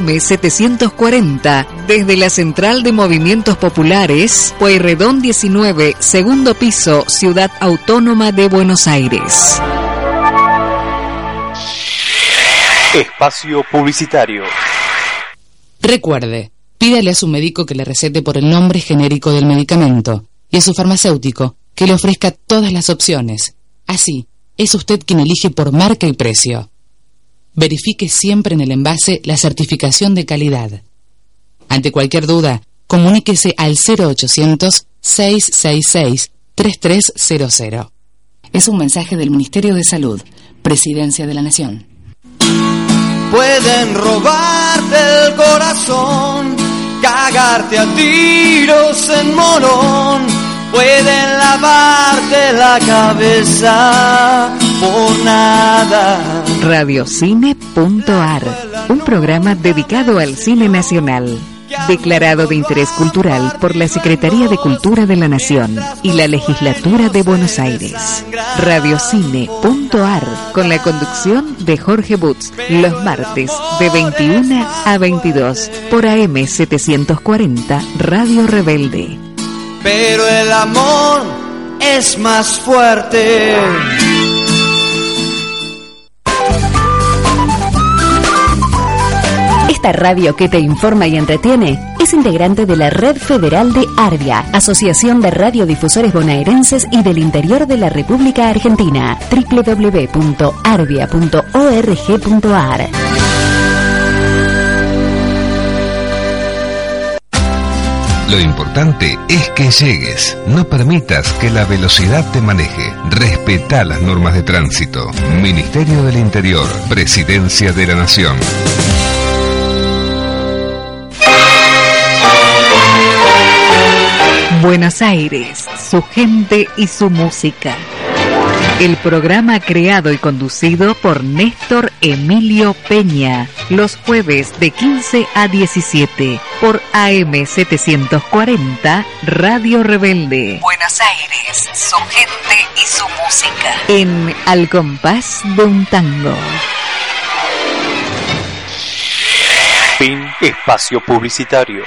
M740, desde la Central de Movimientos Populares, Pueyrredón 19, segundo piso, Ciudad Autónoma de Buenos Aires. Espacio Publicitario. Recuerde, pídale a su médico que le recete por el nombre genérico del medicamento y a su farmacéutico que le ofrezca todas las opciones. Así, es usted quien elige por marca y precio. Verifique siempre en el envase la certificación de calidad. Ante cualquier duda, comuníquese al 0800 666 3300. Es un mensaje del Ministerio de Salud, Presidencia de la Nación. Pueden robarte el corazón, cagarte a tiros en morón, pueden lavarte la cabeza por nada. Radiocine.ar, un programa dedicado al cine nacional declarado de interés cultural por la Secretaría de Cultura de la Nación y la Legislatura de Buenos Aires. Radiocine.ar, con la conducción de Jorge Butz, los martes de 21 a 22 por AM 740 Radio Rebelde. Pero el amor es más fuerte. Esta radio que te informa y entretiene es integrante de la Red Federal de Arbia, Asociación de Radiodifusores Bonaerenses y del Interior de la República Argentina, www.arbia.org.ar. Lo importante es que llegues. No permitas que la velocidad te maneje. Respeta las normas de tránsito. Ministerio del Interior. Presidencia de la Nación. Buenos Aires, su gente y su música. El programa creado y conducido por Néstor Emilio Peña, los jueves de 15 a 17 por AM 740 Radio Rebelde. Buenos Aires, su gente y su música. En Al compás de un tango. Fin espacio publicitario.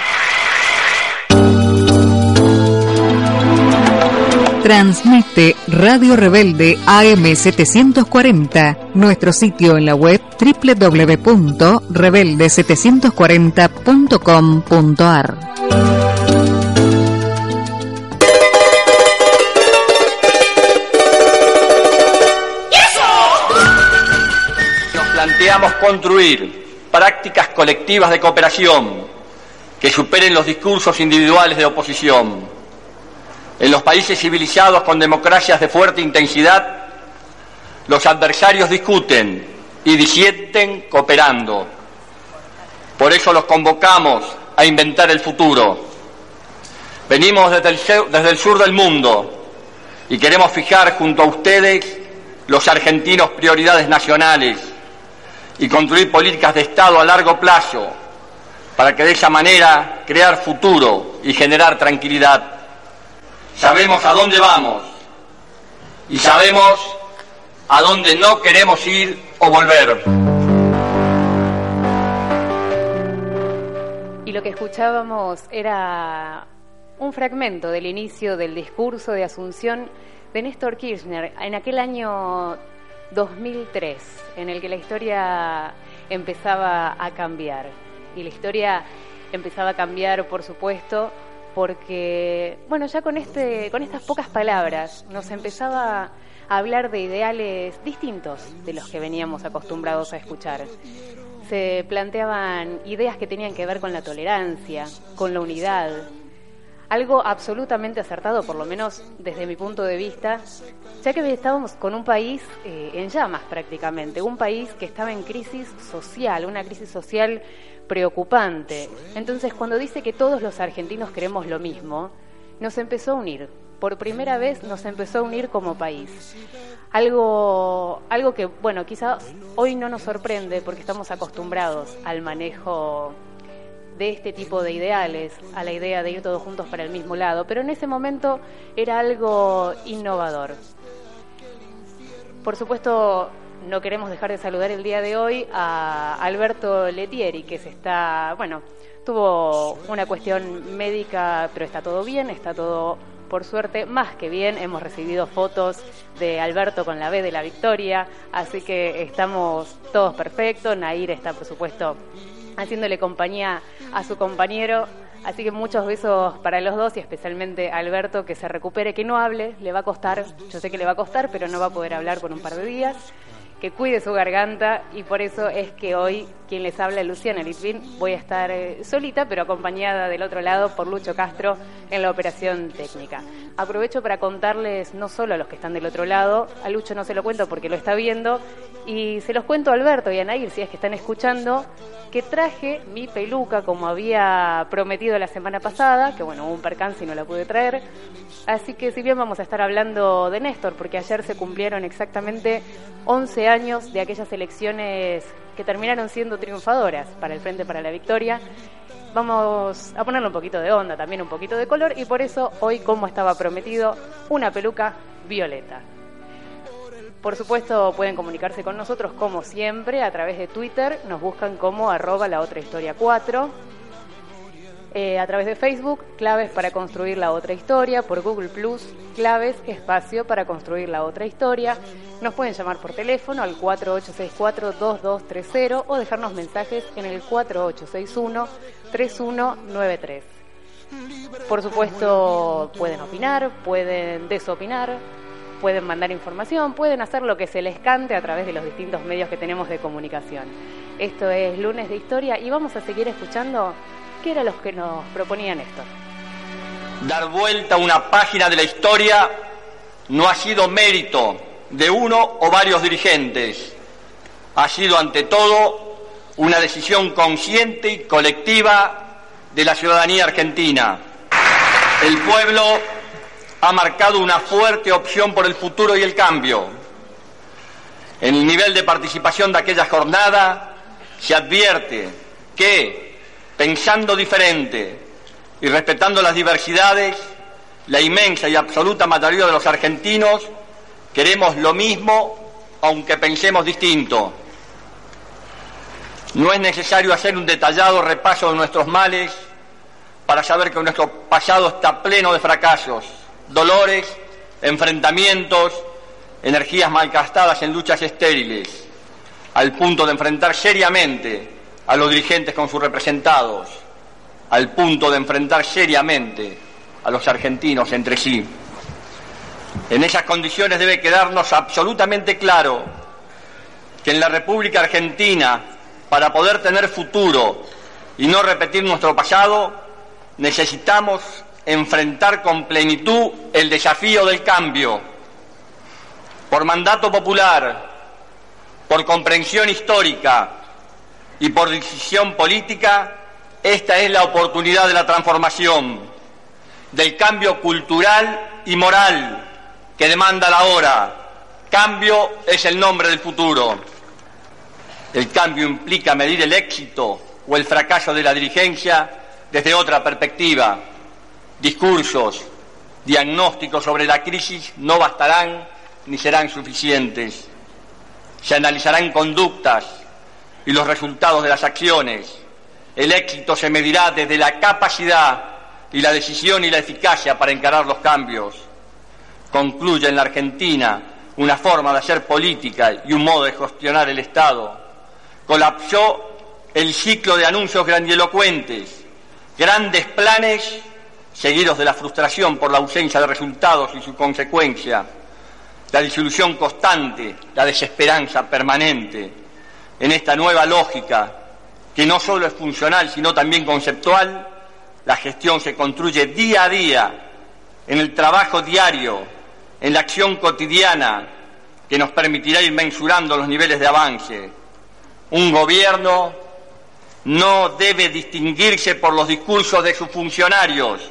Transmite Radio Rebelde AM740, nuestro sitio en la web www.rebelde740.com.ar. Nos planteamos construir prácticas colectivas de cooperación que superen los discursos individuales de oposición. En los países civilizados con democracias de fuerte intensidad, los adversarios discuten y disienten cooperando. Por eso los convocamos a inventar el futuro. Venimos desde el, sur, desde el sur del mundo y queremos fijar junto a ustedes, los argentinos, prioridades nacionales y construir políticas de Estado a largo plazo para que de esa manera crear futuro y generar tranquilidad. Sabemos a dónde vamos y sabemos a dónde no queremos ir o volver. Y lo que escuchábamos era un fragmento del inicio del discurso de Asunción de Néstor Kirchner en aquel año 2003, en el que la historia empezaba a cambiar. Y la historia empezaba a cambiar, por supuesto, porque, bueno, ya con, este, con estas pocas palabras nos empezaba a hablar de ideales distintos de los que veníamos acostumbrados a escuchar. Se planteaban ideas que tenían que ver con la tolerancia, con la unidad, algo absolutamente acertado, por lo menos desde mi punto de vista, ya que estábamos con un país eh, en llamas prácticamente, un país que estaba en crisis social, una crisis social preocupante. Entonces, cuando dice que todos los argentinos queremos lo mismo, nos empezó a unir. Por primera vez nos empezó a unir como país. Algo, algo que, bueno, quizás hoy no nos sorprende porque estamos acostumbrados al manejo de este tipo de ideales, a la idea de ir todos juntos para el mismo lado, pero en ese momento era algo innovador. Por supuesto, no queremos dejar de saludar el día de hoy a Alberto Letieri, que se está, bueno, tuvo una cuestión médica, pero está todo bien, está todo por suerte, más que bien. Hemos recibido fotos de Alberto con la B de la victoria, así que estamos todos perfectos. Nair está, por supuesto, haciéndole compañía a su compañero. Así que muchos besos para los dos y especialmente a Alberto que se recupere, que no hable, le va a costar, yo sé que le va a costar, pero no va a poder hablar por un par de días que cuide su garganta y por eso es que hoy quien les habla, Luciana Litvin, voy a estar eh, solita pero acompañada del otro lado por Lucho Castro en la operación técnica. Aprovecho para contarles no solo a los que están del otro lado, a Lucho no se lo cuento porque lo está viendo, y se los cuento a Alberto y a Nair si es que están escuchando, que traje mi peluca como había prometido la semana pasada, que bueno, hubo un percance y no la pude traer. Así que si bien vamos a estar hablando de Néstor, porque ayer se cumplieron exactamente 11 años de aquellas elecciones que terminaron siendo triunfadoras para el Frente para la Victoria, vamos a ponerle un poquito de onda, también un poquito de color, y por eso hoy, como estaba prometido, una peluca violeta. Por supuesto, pueden comunicarse con nosotros como siempre a través de Twitter, nos buscan como arroba la otra historia 4. Eh, a través de Facebook, claves para construir la otra historia, por Google Plus, claves, espacio para construir la otra historia. Nos pueden llamar por teléfono al 4864-2230 o dejarnos mensajes en el 4861-3193. Por supuesto, pueden opinar, pueden desopinar, pueden mandar información, pueden hacer lo que se les cante a través de los distintos medios que tenemos de comunicación. Esto es Lunes de Historia y vamos a seguir escuchando qué era lo que nos proponían esto. Dar vuelta a una página de la historia no ha sido mérito de uno o varios dirigentes, ha sido ante todo una decisión consciente y colectiva de la ciudadanía argentina. El pueblo ha marcado una fuerte opción por el futuro y el cambio. En el nivel de participación de aquella jornada se advierte que, pensando diferente y respetando las diversidades, la inmensa y absoluta mayoría de los argentinos queremos lo mismo aunque pensemos distinto. No es necesario hacer un detallado repaso de nuestros males para saber que nuestro pasado está pleno de fracasos dolores, enfrentamientos, energías malgastadas en luchas estériles, al punto de enfrentar seriamente a los dirigentes con sus representados, al punto de enfrentar seriamente a los argentinos entre sí. En esas condiciones debe quedarnos absolutamente claro que en la República Argentina, para poder tener futuro y no repetir nuestro pasado, necesitamos enfrentar con plenitud el desafío del cambio. Por mandato popular, por comprensión histórica y por decisión política, esta es la oportunidad de la transformación, del cambio cultural y moral que demanda la hora. Cambio es el nombre del futuro. El cambio implica medir el éxito o el fracaso de la dirigencia desde otra perspectiva discursos, diagnósticos sobre la crisis no bastarán ni serán suficientes. Se analizarán conductas y los resultados de las acciones. El éxito se medirá desde la capacidad y la decisión y la eficacia para encarar los cambios. Concluye en la Argentina una forma de hacer política y un modo de gestionar el Estado. Colapsó el ciclo de anuncios grandilocuentes, grandes planes seguidos de la frustración por la ausencia de resultados y su consecuencia, la disolución constante, la desesperanza permanente. En esta nueva lógica, que no solo es funcional, sino también conceptual, la gestión se construye día a día, en el trabajo diario, en la acción cotidiana, que nos permitirá ir mensurando los niveles de avance. Un gobierno no debe distinguirse por los discursos de sus funcionarios,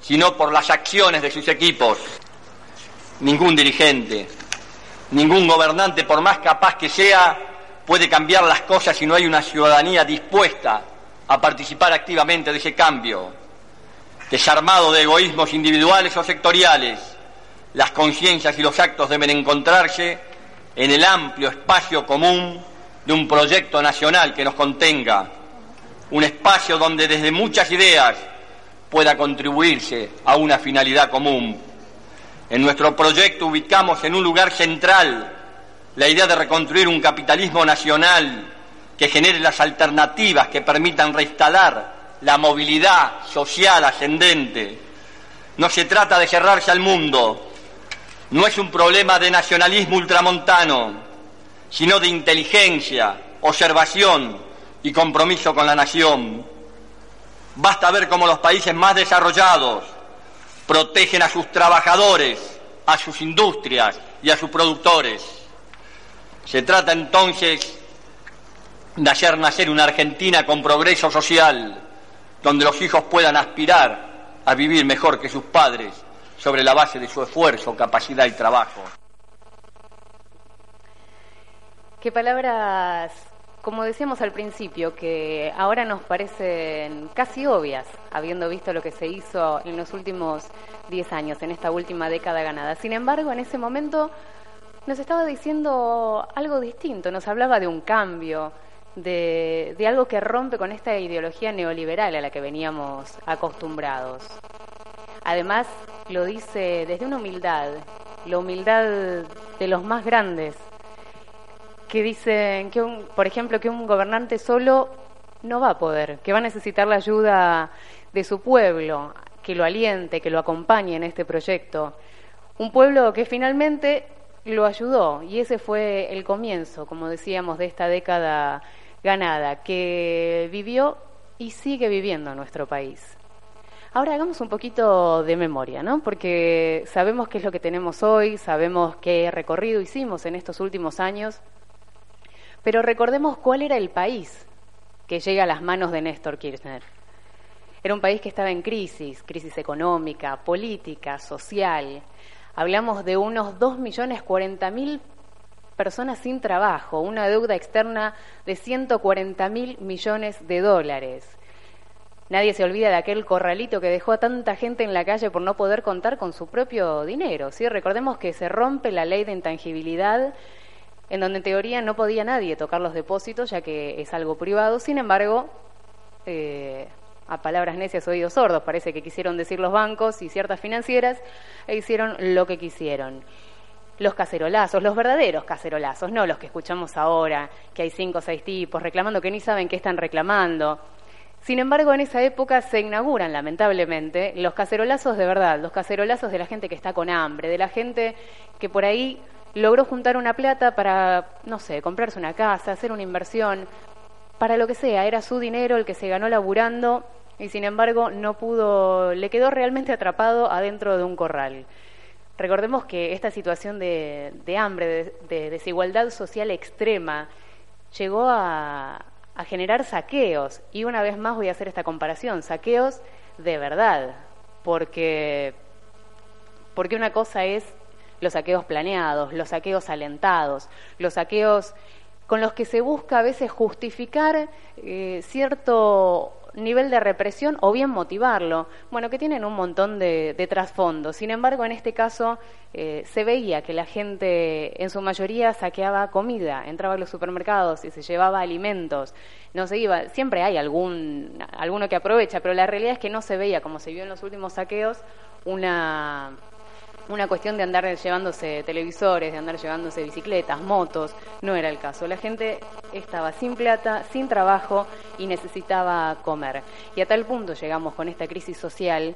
sino por las acciones de sus equipos. Ningún dirigente, ningún gobernante, por más capaz que sea, puede cambiar las cosas si no hay una ciudadanía dispuesta a participar activamente de ese cambio. Desarmado de egoísmos individuales o sectoriales, las conciencias y los actos deben encontrarse en el amplio espacio común de un proyecto nacional que nos contenga, un espacio donde desde muchas ideas pueda contribuirse a una finalidad común. En nuestro proyecto ubicamos en un lugar central la idea de reconstruir un capitalismo nacional que genere las alternativas que permitan reinstalar la movilidad social ascendente. No se trata de cerrarse al mundo, no es un problema de nacionalismo ultramontano, sino de inteligencia, observación y compromiso con la nación. Basta ver cómo los países más desarrollados protegen a sus trabajadores, a sus industrias y a sus productores. Se trata entonces de hacer nacer una Argentina con progreso social, donde los hijos puedan aspirar a vivir mejor que sus padres sobre la base de su esfuerzo, capacidad y trabajo. Qué palabras, como decíamos al principio, que ahora nos parecen casi obvias, habiendo visto lo que se hizo en los últimos 10 años, en esta última década ganada. Sin embargo, en ese momento nos estaba diciendo algo distinto, nos hablaba de un cambio, de, de algo que rompe con esta ideología neoliberal a la que veníamos acostumbrados. Además, lo dice desde una humildad, la humildad de los más grandes, que dicen que, un, por ejemplo, que un gobernante solo no va a poder, que va a necesitar la ayuda de su pueblo, que lo aliente, que lo acompañe en este proyecto. Un pueblo que finalmente lo ayudó y ese fue el comienzo, como decíamos, de esta década ganada, que vivió y sigue viviendo nuestro país. Ahora hagamos un poquito de memoria, ¿no? Porque sabemos qué es lo que tenemos hoy, sabemos qué recorrido hicimos en estos últimos años, pero recordemos cuál era el país que llega a las manos de Néstor Kirchner. Era un país que estaba en crisis, crisis económica, política, social. Hablamos de unos 2.040.000 personas sin trabajo, una deuda externa de 140.000 millones de dólares. Nadie se olvida de aquel corralito que dejó a tanta gente en la calle por no poder contar con su propio dinero. ¿sí? Recordemos que se rompe la ley de intangibilidad, en donde en teoría no podía nadie tocar los depósitos, ya que es algo privado. Sin embargo, eh, a palabras necias, oídos sordos, parece que quisieron decir los bancos y ciertas financieras, e hicieron lo que quisieron los cacerolazos, los verdaderos cacerolazos, no los que escuchamos ahora, que hay cinco o seis tipos reclamando que ni saben qué están reclamando. Sin embargo, en esa época se inauguran, lamentablemente, los cacerolazos de verdad, los cacerolazos de la gente que está con hambre, de la gente que por ahí logró juntar una plata para, no sé, comprarse una casa, hacer una inversión, para lo que sea, era su dinero el que se ganó laburando y sin embargo no pudo, le quedó realmente atrapado adentro de un corral. Recordemos que esta situación de, hambre, de desigualdad social extrema, llegó a, a generar saqueos. Y una vez más voy a hacer esta comparación, saqueos de verdad, porque, porque una cosa es los saqueos planeados, los saqueos alentados, los saqueos con los que se busca a veces justificar eh, cierto nivel de represión o bien motivarlo, bueno, que tienen un montón de, de trasfondos. Sin embargo, en este caso eh, se veía que la gente en su mayoría saqueaba comida, entraba a los supermercados y se llevaba alimentos, no se iba, siempre hay algún, alguno que aprovecha, pero la realidad es que no se veía, como se vio en los últimos saqueos, una una cuestión de andar llevándose televisores, de andar llevándose bicicletas, motos, no era el caso. La gente estaba sin plata, sin trabajo y necesitaba comer. Y a tal punto llegamos con esta crisis social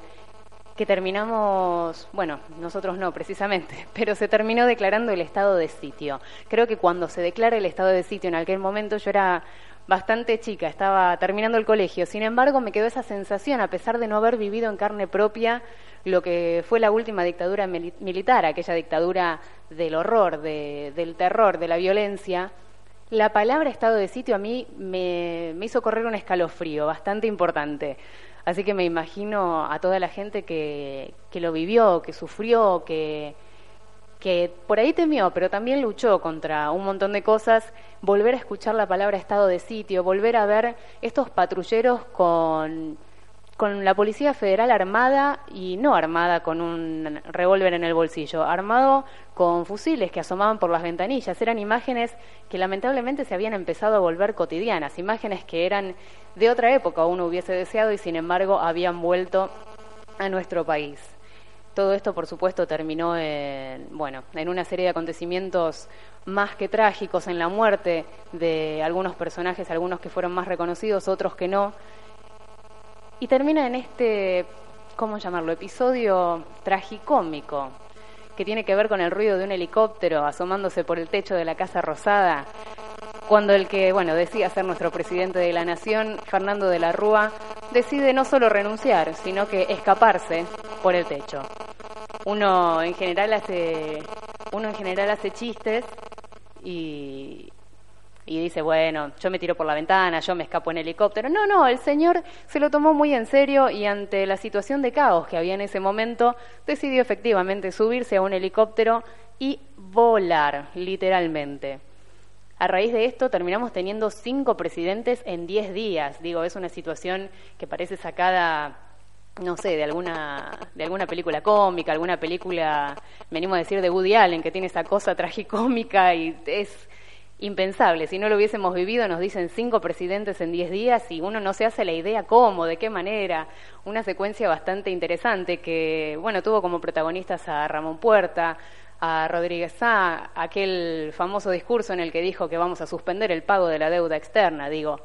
que terminamos, bueno, nosotros no precisamente, pero se terminó declarando el estado de sitio. Creo que cuando se declara el estado de sitio en aquel momento yo era bastante chica, estaba terminando el colegio, sin embargo me quedó esa sensación, a pesar de no haber vivido en carne propia lo que fue la última dictadura militar, aquella dictadura del horror, del terror, de la violencia, la palabra estado de sitio a mí me, hizo correr un escalofrío bastante importante. Así que me imagino a toda la gente que, que lo vivió, que sufrió, que, que por ahí temió, pero también luchó contra un montón de cosas, volver a escuchar la palabra estado de sitio, volver a ver estos patrulleros con con la Policía Federal armada y no armada con un revólver en el bolsillo, armado con fusiles que asomaban por las ventanillas. Eran imágenes que lamentablemente se habían empezado a volver cotidianas, imágenes que eran de otra época, uno hubiese deseado y sin embargo habían vuelto a nuestro país. Todo esto, por supuesto, terminó en, bueno, en una serie de acontecimientos más que trágicos, en la muerte de algunos personajes, algunos que fueron más reconocidos, otros que no. Y termina en este, ¿cómo llamarlo?, episodio tragicómico, que tiene que ver con el ruido de un helicóptero asomándose por el techo de la Casa Rosada, cuando el que, bueno, decía ser nuestro presidente de la nación, Fernando de la Rúa, decide no solo renunciar, sino que escaparse por el techo. Uno en general hace, uno en general hace chistes y, y dice, bueno, yo me tiro por la ventana, yo me escapo en helicóptero. No, no, el señor se lo tomó muy en serio y ante la situación de caos que había en ese momento, decidió efectivamente subirse a un helicóptero y volar, literalmente. A raíz de esto terminamos teniendo cinco presidentes en diez días. Digo, es una situación que parece sacada, no sé, de alguna, de alguna película cómica, alguna película, venimos a decir, de Woody Allen, que tiene esa cosa tragicómica y es impensable. Si no lo hubiésemos vivido, nos dicen cinco presidentes en diez días y uno no se hace la idea cómo, de qué manera. Una secuencia bastante interesante que, bueno, tuvo como protagonistas a Ramón Puerta, a Rodríguez Sá aquel famoso discurso en el que dijo que vamos a suspender el pago de la deuda externa. Digo,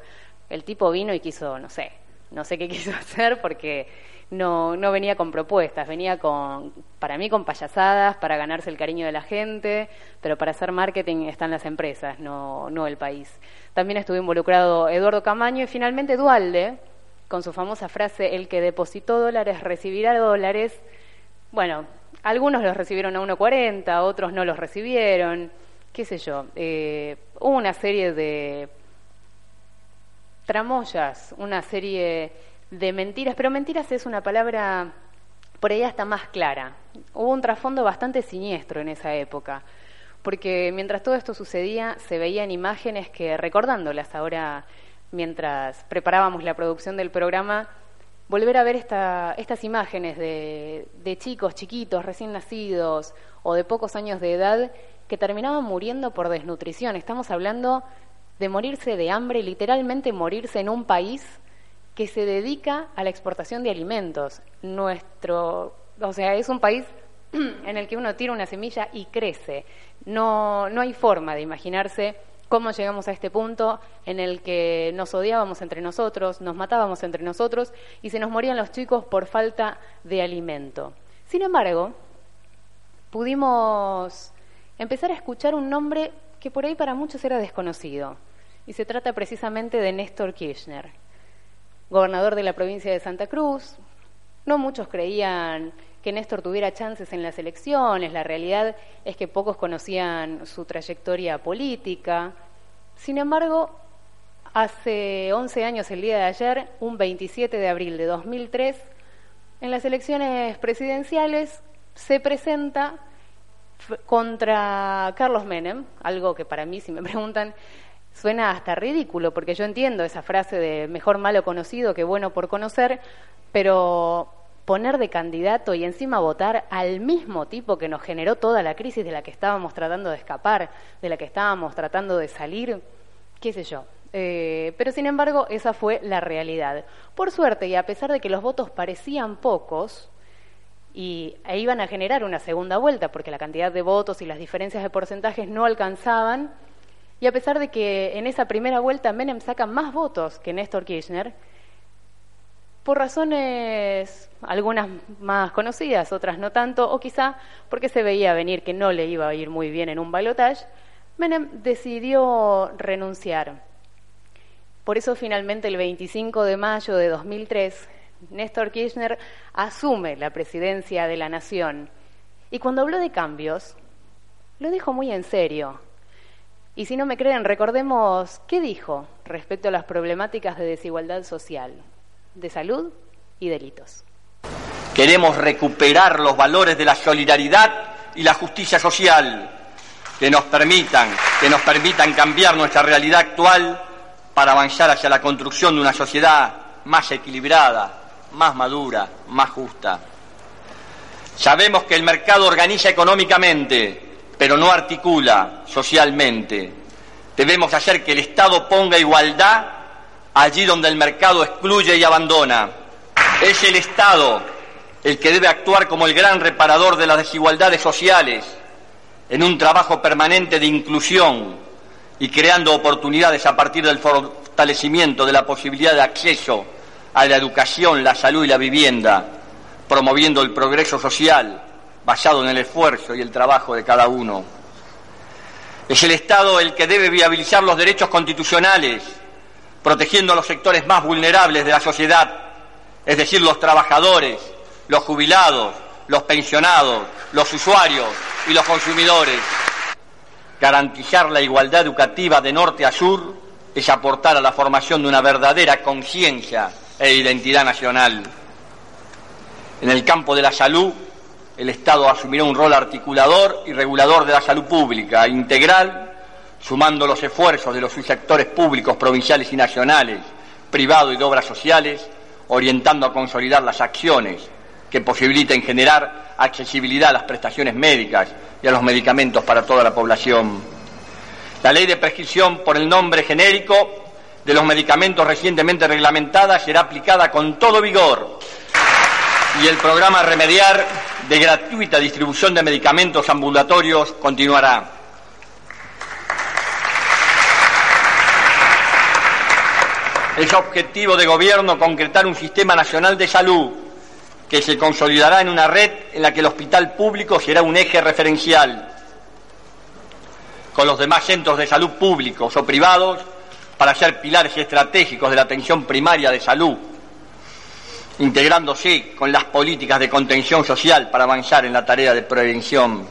el tipo vino y quiso, no sé, no sé qué quiso hacer porque no, no venía con propuestas, venía con, para mí, con payasadas, para ganarse el cariño de la gente, pero para hacer marketing están las empresas, no, no el país. También estuvo involucrado Eduardo Camaño y finalmente Dualde, con su famosa frase, el que depositó dólares recibirá dólares. Bueno, algunos los recibieron a 1.40, otros no los recibieron, qué sé yo. Eh, una serie de tramoyas, una serie de mentiras, pero mentiras es una palabra por ahí hasta más clara. Hubo un trasfondo bastante siniestro en esa época, porque mientras todo esto sucedía se veían imágenes que, recordándolas ahora mientras preparábamos la producción del programa, volver a ver estas imágenes de, chicos chiquitos, recién nacidos o de pocos años de edad que terminaban muriendo por desnutrición. Estamos hablando de morirse de hambre, literalmente morirse en un país que se dedica a la exportación de alimentos. Nuestro, o sea, es un país en el que uno tira una semilla y crece. No, no hay forma de imaginarse cómo llegamos a este punto en el que nos odiábamos entre nosotros, nos matábamos entre nosotros y se nos morían los chicos por falta de alimento. Sin embargo, pudimos empezar a escuchar un nombre que por ahí para muchos era desconocido, y se trata precisamente de Néstor Kirchner, gobernador de la provincia de Santa Cruz. No muchos creían que Néstor tuviera chances en las elecciones, la realidad es que pocos conocían su trayectoria política. Sin embargo, hace 11 años, el día de ayer, un 27 de abril de 2003, en las elecciones presidenciales se presenta contra Carlos Menem, algo que para mí, si me preguntan, suena hasta ridículo, porque yo entiendo esa frase de mejor malo conocido que bueno por conocer, pero poner de candidato y encima votar al mismo tipo que nos generó toda la crisis de la que estábamos tratando de escapar, de la que estábamos tratando de salir, qué sé yo. Eh, pero sin embargo, esa fue la realidad. Por suerte, y a pesar de que los votos parecían pocos, y e iban a generar una segunda vuelta, porque la cantidad de votos y las diferencias de porcentajes no alcanzaban, y a pesar de que en esa primera vuelta Menem saca más votos que Néstor Kirchner, por razones algunas más conocidas, otras no tanto, o quizá porque se veía venir que no le iba a ir muy bien en un balotaje, Menem decidió renunciar. Por eso finalmente el 25 de mayo de 2003, Néstor Kirchner asume la presidencia de la nación. Y cuando habló de cambios, lo dijo muy en serio. Y si no me creen, recordemos qué dijo respecto a las problemáticas de desigualdad social de salud y delitos. Queremos recuperar los valores de la solidaridad y la justicia social que nos permitan, que nos permitan cambiar nuestra realidad actual para avanzar hacia la construcción de una sociedad más equilibrada, más madura, más justa. Sabemos que el mercado organiza económicamente, pero no articula socialmente. Debemos hacer que el Estado ponga igualdad allí donde el mercado excluye y abandona. Es el Estado el que debe actuar como el gran reparador de las desigualdades sociales en un trabajo permanente de inclusión y creando oportunidades a partir del fortalecimiento de la posibilidad de acceso a la educación, la salud y la vivienda, promoviendo el progreso social basado en el esfuerzo y el trabajo de cada uno. Es el Estado el que debe viabilizar los derechos constitucionales, protegiendo a los sectores más vulnerables de la sociedad, es decir, los trabajadores, los jubilados, los pensionados, los usuarios y los consumidores. Garantizar la igualdad educativa de norte a sur es aportar a la formación de una verdadera conciencia e identidad nacional. En el campo de la salud, el Estado asumirá un rol articulador y regulador de la salud pública, integral, sumando los esfuerzos de los subsectores públicos, provinciales y nacionales, privado y de obras sociales, orientando a consolidar las acciones que posibiliten generar accesibilidad a las prestaciones médicas y a los medicamentos para toda la población. La ley de prescripción por el nombre genérico de los medicamentos recientemente reglamentada será aplicada con todo vigor y el programa Remediar de gratuita distribución de medicamentos ambulatorios continuará. Es objetivo de gobierno concretar un sistema nacional de salud que se consolidará en una red en la que el hospital público será un eje referencial, con los demás centros de salud públicos o privados para ser pilares estratégicos de la atención primaria de salud, integrándose con las políticas de contención social para avanzar en la tarea de prevención.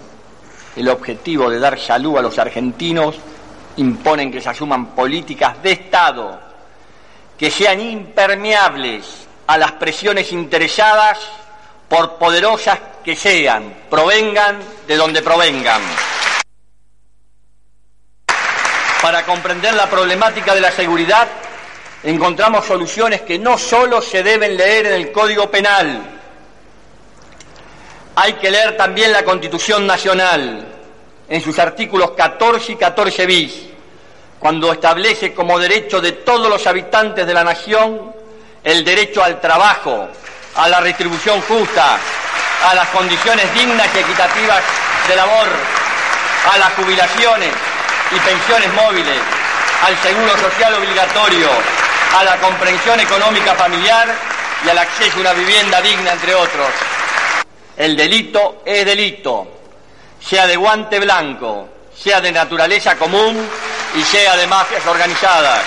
El objetivo de dar salud a los argentinos imponen que se asuman políticas de Estado que sean impermeables a las presiones interesadas, por poderosas que sean, provengan de donde provengan. Para comprender la problemática de la seguridad, encontramos soluciones que no solo se deben leer en el Código Penal, hay que leer también la Constitución Nacional en sus artículos 14 y 14 bis, cuando establece como derecho de todos los habitantes de la nación el derecho al trabajo, a la retribución justa, a las condiciones dignas y equitativas de labor, a las jubilaciones y pensiones móviles, al seguro social obligatorio, a la comprensión económica familiar y al acceso a una vivienda digna, entre otros. El delito es delito, sea de guante blanco, sea de naturaleza común y sea de mafias organizadas.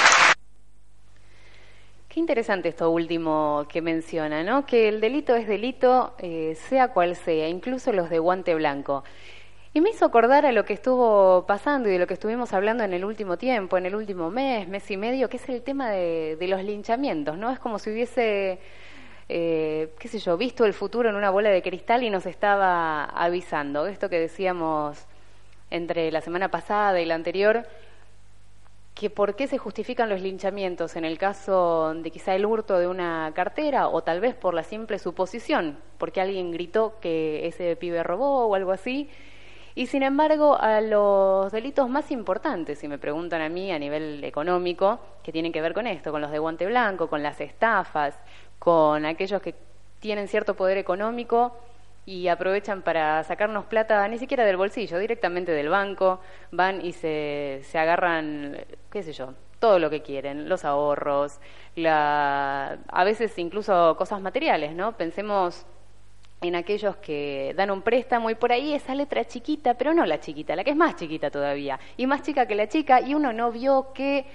Qué interesante esto último que menciona, ¿no? Que el delito es delito, eh, sea cual sea, incluso los de guante blanco. Y me hizo acordar a lo que estuvo pasando y de lo que estuvimos hablando en el último tiempo, en el último mes, mes y medio, que es el tema de, los linchamientos, ¿no? Es como si hubiese, eh, qué sé yo, visto el futuro en una bola de cristal y nos estaba avisando. Esto que decíamos entre la semana pasada y la anterior, que por qué se justifican los linchamientos en el caso de quizá el hurto de una cartera o tal vez por la simple suposición, porque alguien gritó que ese pibe robó o algo así. Y sin embargo, a los delitos más importantes, si me preguntan a mí a nivel económico, que tienen que ver con esto, con los de guante blanco, con las estafas, con aquellos que tienen cierto poder económico, y aprovechan para sacarnos plata ni siquiera del bolsillo, directamente del banco, van y se, se agarran, qué sé yo, todo lo que quieren, los ahorros, la, a veces incluso cosas materiales, ¿no? Pensemos en aquellos que dan un préstamo y por ahí esa letra chiquita, pero no la chiquita, la que es más chiquita todavía, y más chica que la chica, y uno no vio que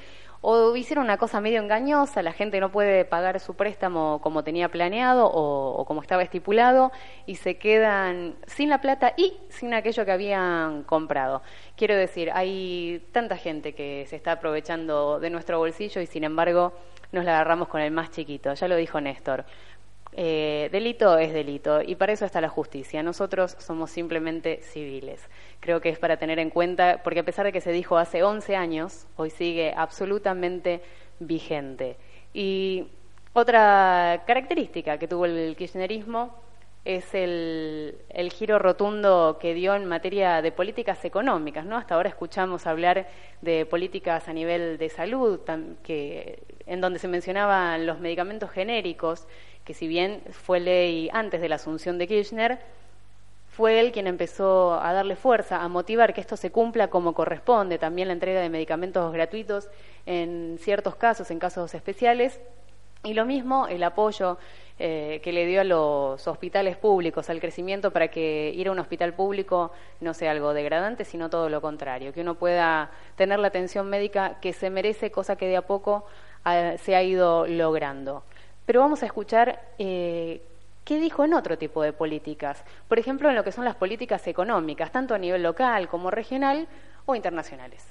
o hicieron una cosa medio engañosa, la gente no puede pagar su préstamo como tenía planeado o, como estaba estipulado y se quedan sin la plata y sin aquello que habían comprado. Quiero decir, hay tanta gente que se está aprovechando de nuestro bolsillo y sin embargo nos la agarramos con el más chiquito, ya lo dijo Néstor. Eh, delito es delito y para eso está la justicia. Nosotros somos simplemente civiles creo que es para tener en cuenta, porque a pesar de que se dijo hace 11 años, hoy sigue absolutamente vigente. Y Otra característica que tuvo el kirchnerismo es el, giro rotundo que dio en materia de políticas económicas. ¿no? Hasta ahora escuchamos hablar de políticas a nivel de salud, que, en donde se mencionaban los medicamentos genéricos, que si bien fue ley antes de la asunción de Kirchner, fue él quien empezó a darle fuerza, a motivar que esto se cumpla como corresponde, también la entrega de medicamentos gratuitos en ciertos casos, en casos especiales, y lo mismo el apoyo eh, que le dio a los hospitales públicos, al crecimiento para que ir a un hospital público no sea algo degradante, sino todo lo contrario, que uno pueda tener la atención médica que se merece, cosa que de a poco ah, se ha ido logrando. Pero vamos a escuchar eh, qué dijo en otro tipo de políticas, por ejemplo, en lo que son las políticas económicas, tanto a nivel local como regional o internacionales.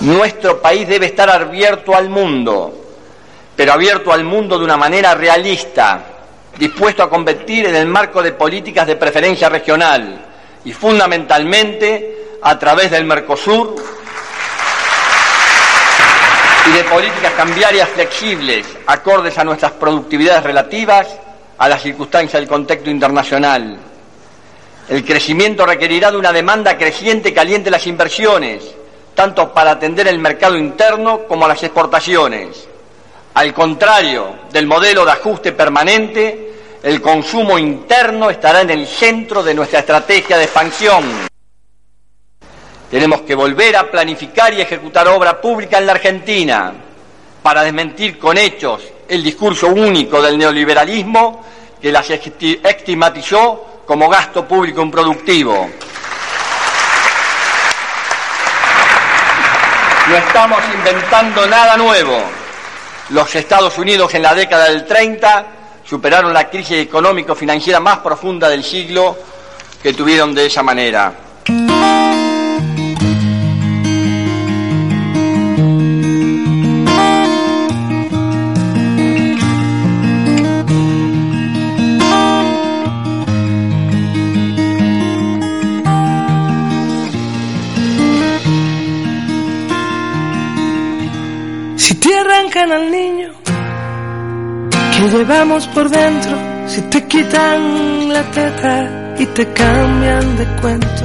Nuestro país debe estar abierto al mundo pero abierto al mundo de una manera realista, dispuesto a competir en el marco de políticas de preferencia regional y fundamentalmente a través del Mercosur y de políticas cambiarias flexibles, acordes a nuestras productividades relativas a las circunstancias del contexto internacional. El crecimiento requerirá de una demanda creciente que aliente las inversiones, tanto para atender el mercado interno como a las exportaciones. Al contrario del modelo de ajuste permanente, el consumo interno estará en el centro de nuestra estrategia de expansión. Tenemos que volver a planificar y ejecutar obra pública en la Argentina para desmentir con hechos el discurso único del neoliberalismo que las estigmatizó como gasto público improductivo. No estamos inventando nada nuevo los Estados Unidos en la década del 30 superaron la crisis económico-financiera más profunda del siglo que tuvieron de esa manera. Al niño. Que llevamos por dentro, si te quitan la teta y te cambian de cuento,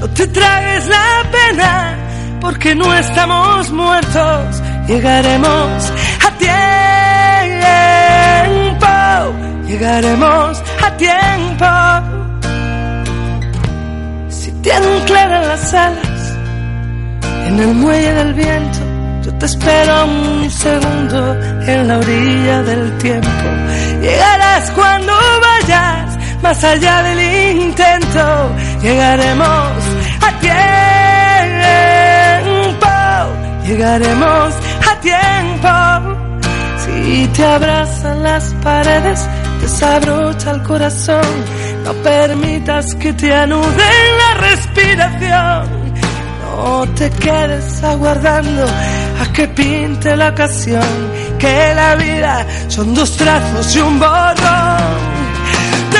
no te tragues la pena porque no estamos muertos, llegaremos a tiempo, llegaremos a tiempo. Si tienen claras las alas en el muelle del viento, te espero un segundo en la orilla del tiempo. Llegarás cuando vayas más allá del intento. Llegaremos a tiempo. Llegaremos a tiempo. Si te abrazan las paredes, desabrocha el corazón. No permitas que te anuden la respiración. No te quedes aguardando a que pinte la ocasión, que la vida son dos trazos y un borrón.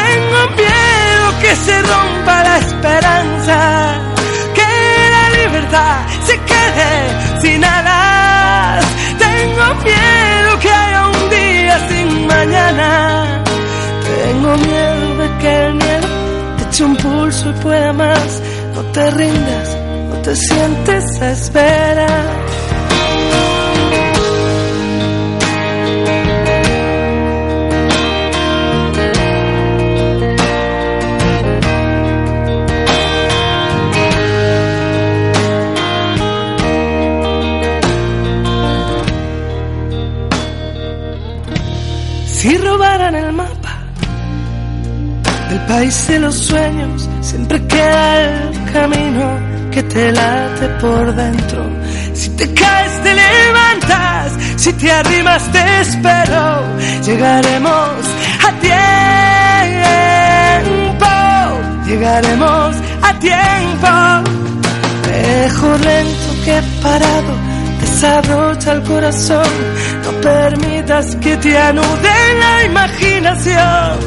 Tengo miedo que se rompa la esperanza, que la libertad se quede sin alas. Tengo miedo que haya un día sin mañana. Tengo miedo de que el miedo te eche un pulso y pueda más. No te rindas, no te sientes a esperar. Si robaran el mapa del país de los sueños, siempre queda el camino que te late por dentro. Si te caes, te levantas, si te arrimas, te espero. Llegaremos a tiempo, llegaremos a tiempo. Mejor lento que parado desabrocha el corazón, no permitas que te anude la imaginación,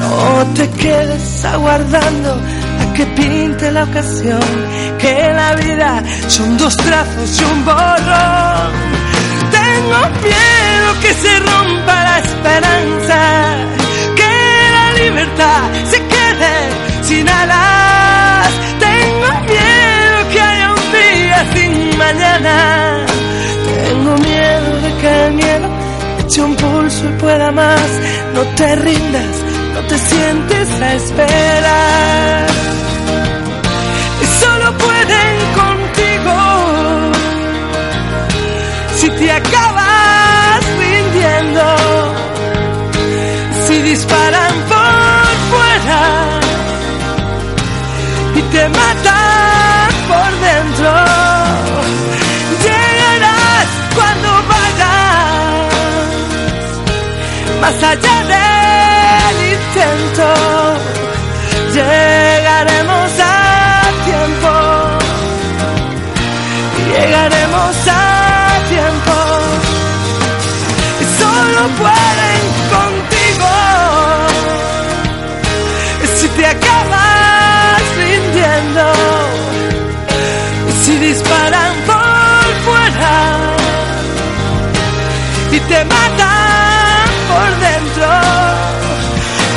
no te quedes aguardando a que pinte la ocasión, que la vida son dos trazos y un borrón. Tengo miedo que se rompa la esperanza, que la libertad se quede sin alas. Tengo miedo que haya un día sin mañana. Tengo miedo de que el miedo eche un pulso y pueda más. No te rindas, no te sientes a esperar. Pueden contigo. Si te acabas rindiendo, si disparan por fuera y te matan por dentro, llegarás cuando vayas más allá del intento, llegaremos te matan por dentro.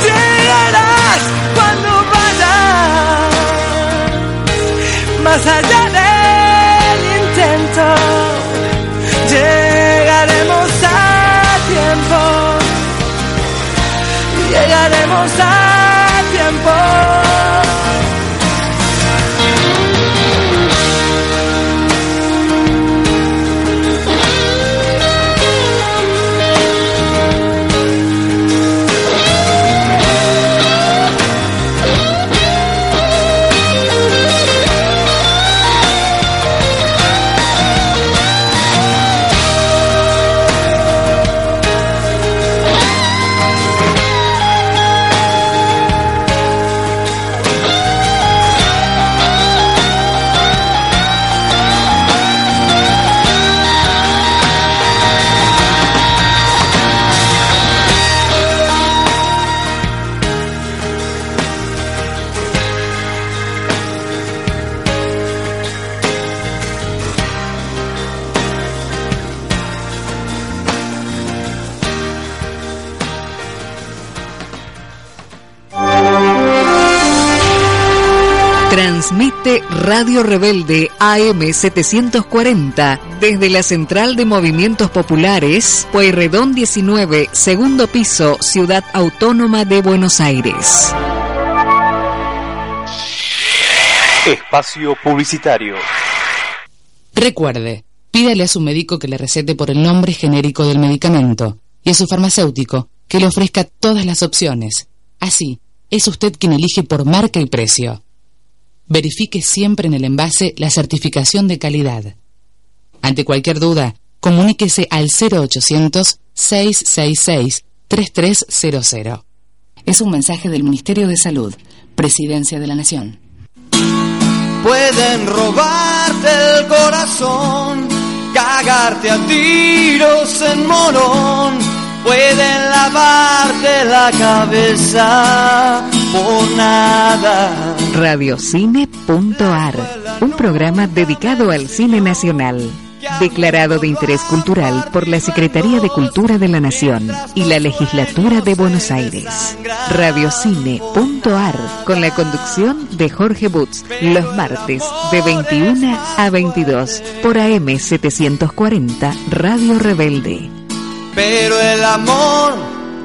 Llegarás cuando vayas más allá del intento. Llegaremos a tiempo. Llegaremos a Radio Rebelde AM 740 desde la Central de Movimientos Populares, Pueyrredón 19, segundo piso, Ciudad Autónoma de Buenos Aires. Espacio Publicitario. Recuerde, pídale a su médico que le recete por el nombre genérico del medicamento y a su farmacéutico que le ofrezca todas las opciones. Así, es usted quien elige por marca y precio. Verifique siempre en el envase la certificación de calidad. Ante cualquier duda, comuníquese al 0800-666-3300. Es un mensaje del Ministerio de Salud, Presidencia de la Nación. Pueden robarte el corazón, cagarte a tiros en morón, pueden lavarte la cabeza por nada. Radiocine.ar, un programa dedicado al cine nacional, declarado de interés cultural por la Secretaría de Cultura de la Nación y la Legislatura de Buenos Aires. Radiocine.ar, con la conducción de Jorge Butz, los martes de 21 a 22 por AM 740 Radio Rebelde. Pero el amor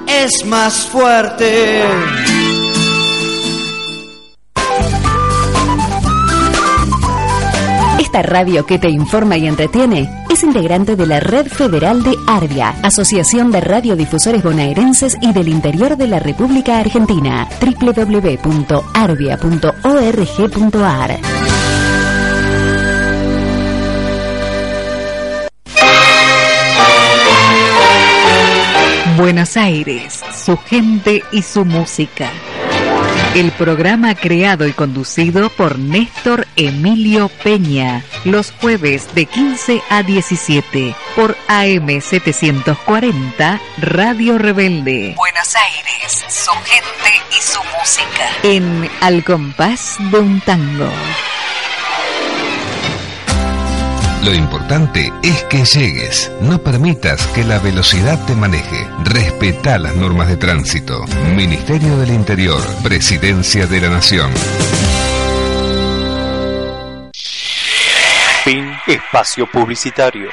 es más fuerte. Esta radio que te informa y entretiene es integrante de la Red Federal de Arbia, Asociación de Radiodifusores Bonaerenses y del Interior de la República Argentina, www.arbia.org.ar. Buenos Aires, su gente y su música. El programa creado y conducido por Néstor Emilio Peña, los jueves de 15 a 17 por AM 740 Radio Rebelde. Buenos Aires, su gente y su música. En Al compás de un tango. Lo importante es que llegues. No permitas que la velocidad te maneje. Respeta las normas de tránsito. Ministerio del Interior. Presidencia de la Nación. Fin espacio publicitario.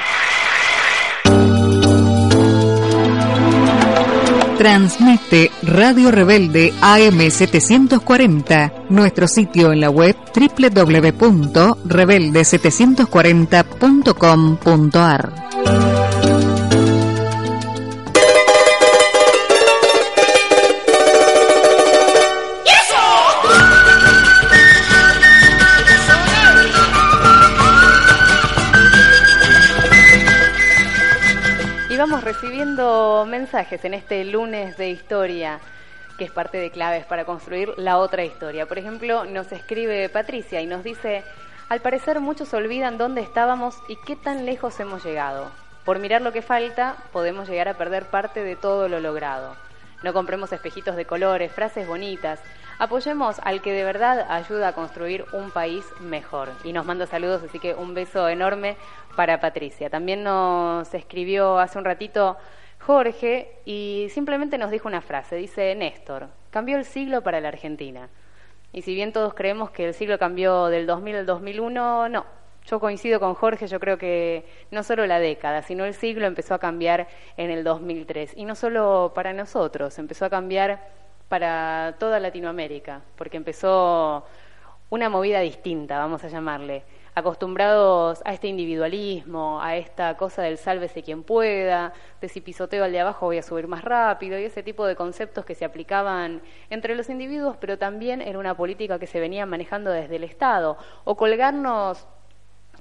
Transmite Radio Rebelde AM740, nuestro sitio en la web www.rebelde740.com.ar. recibiendo mensajes en este lunes de historia, que es parte de claves para construir la otra historia. Por ejemplo, nos escribe Patricia y nos dice, al parecer muchos olvidan dónde estábamos y qué tan lejos hemos llegado. Por mirar lo que falta, podemos llegar a perder parte de todo lo logrado. No compremos espejitos de colores, frases bonitas. Apoyemos al que de verdad ayuda a construir un país mejor. Y nos manda saludos, así que un beso enorme para Patricia. También nos escribió hace un ratito Jorge y simplemente nos dijo una frase. Dice, Néstor, cambió el siglo para la Argentina. Y si bien todos creemos que el siglo cambió del 2000 al 2001, no. Yo coincido con Jorge, yo creo que no solo la década, sino el siglo empezó a cambiar en el 2003. Y no solo para nosotros, empezó a cambiar para toda Latinoamérica, porque empezó una movida distinta, vamos a llamarle. Acostumbrados a este individualismo, a esta cosa del sálvese quien pueda, de si pisoteo al de abajo voy a subir más rápido, y ese tipo de conceptos que se aplicaban entre los individuos, pero también en una política que se venía manejando desde el Estado, o colgarnos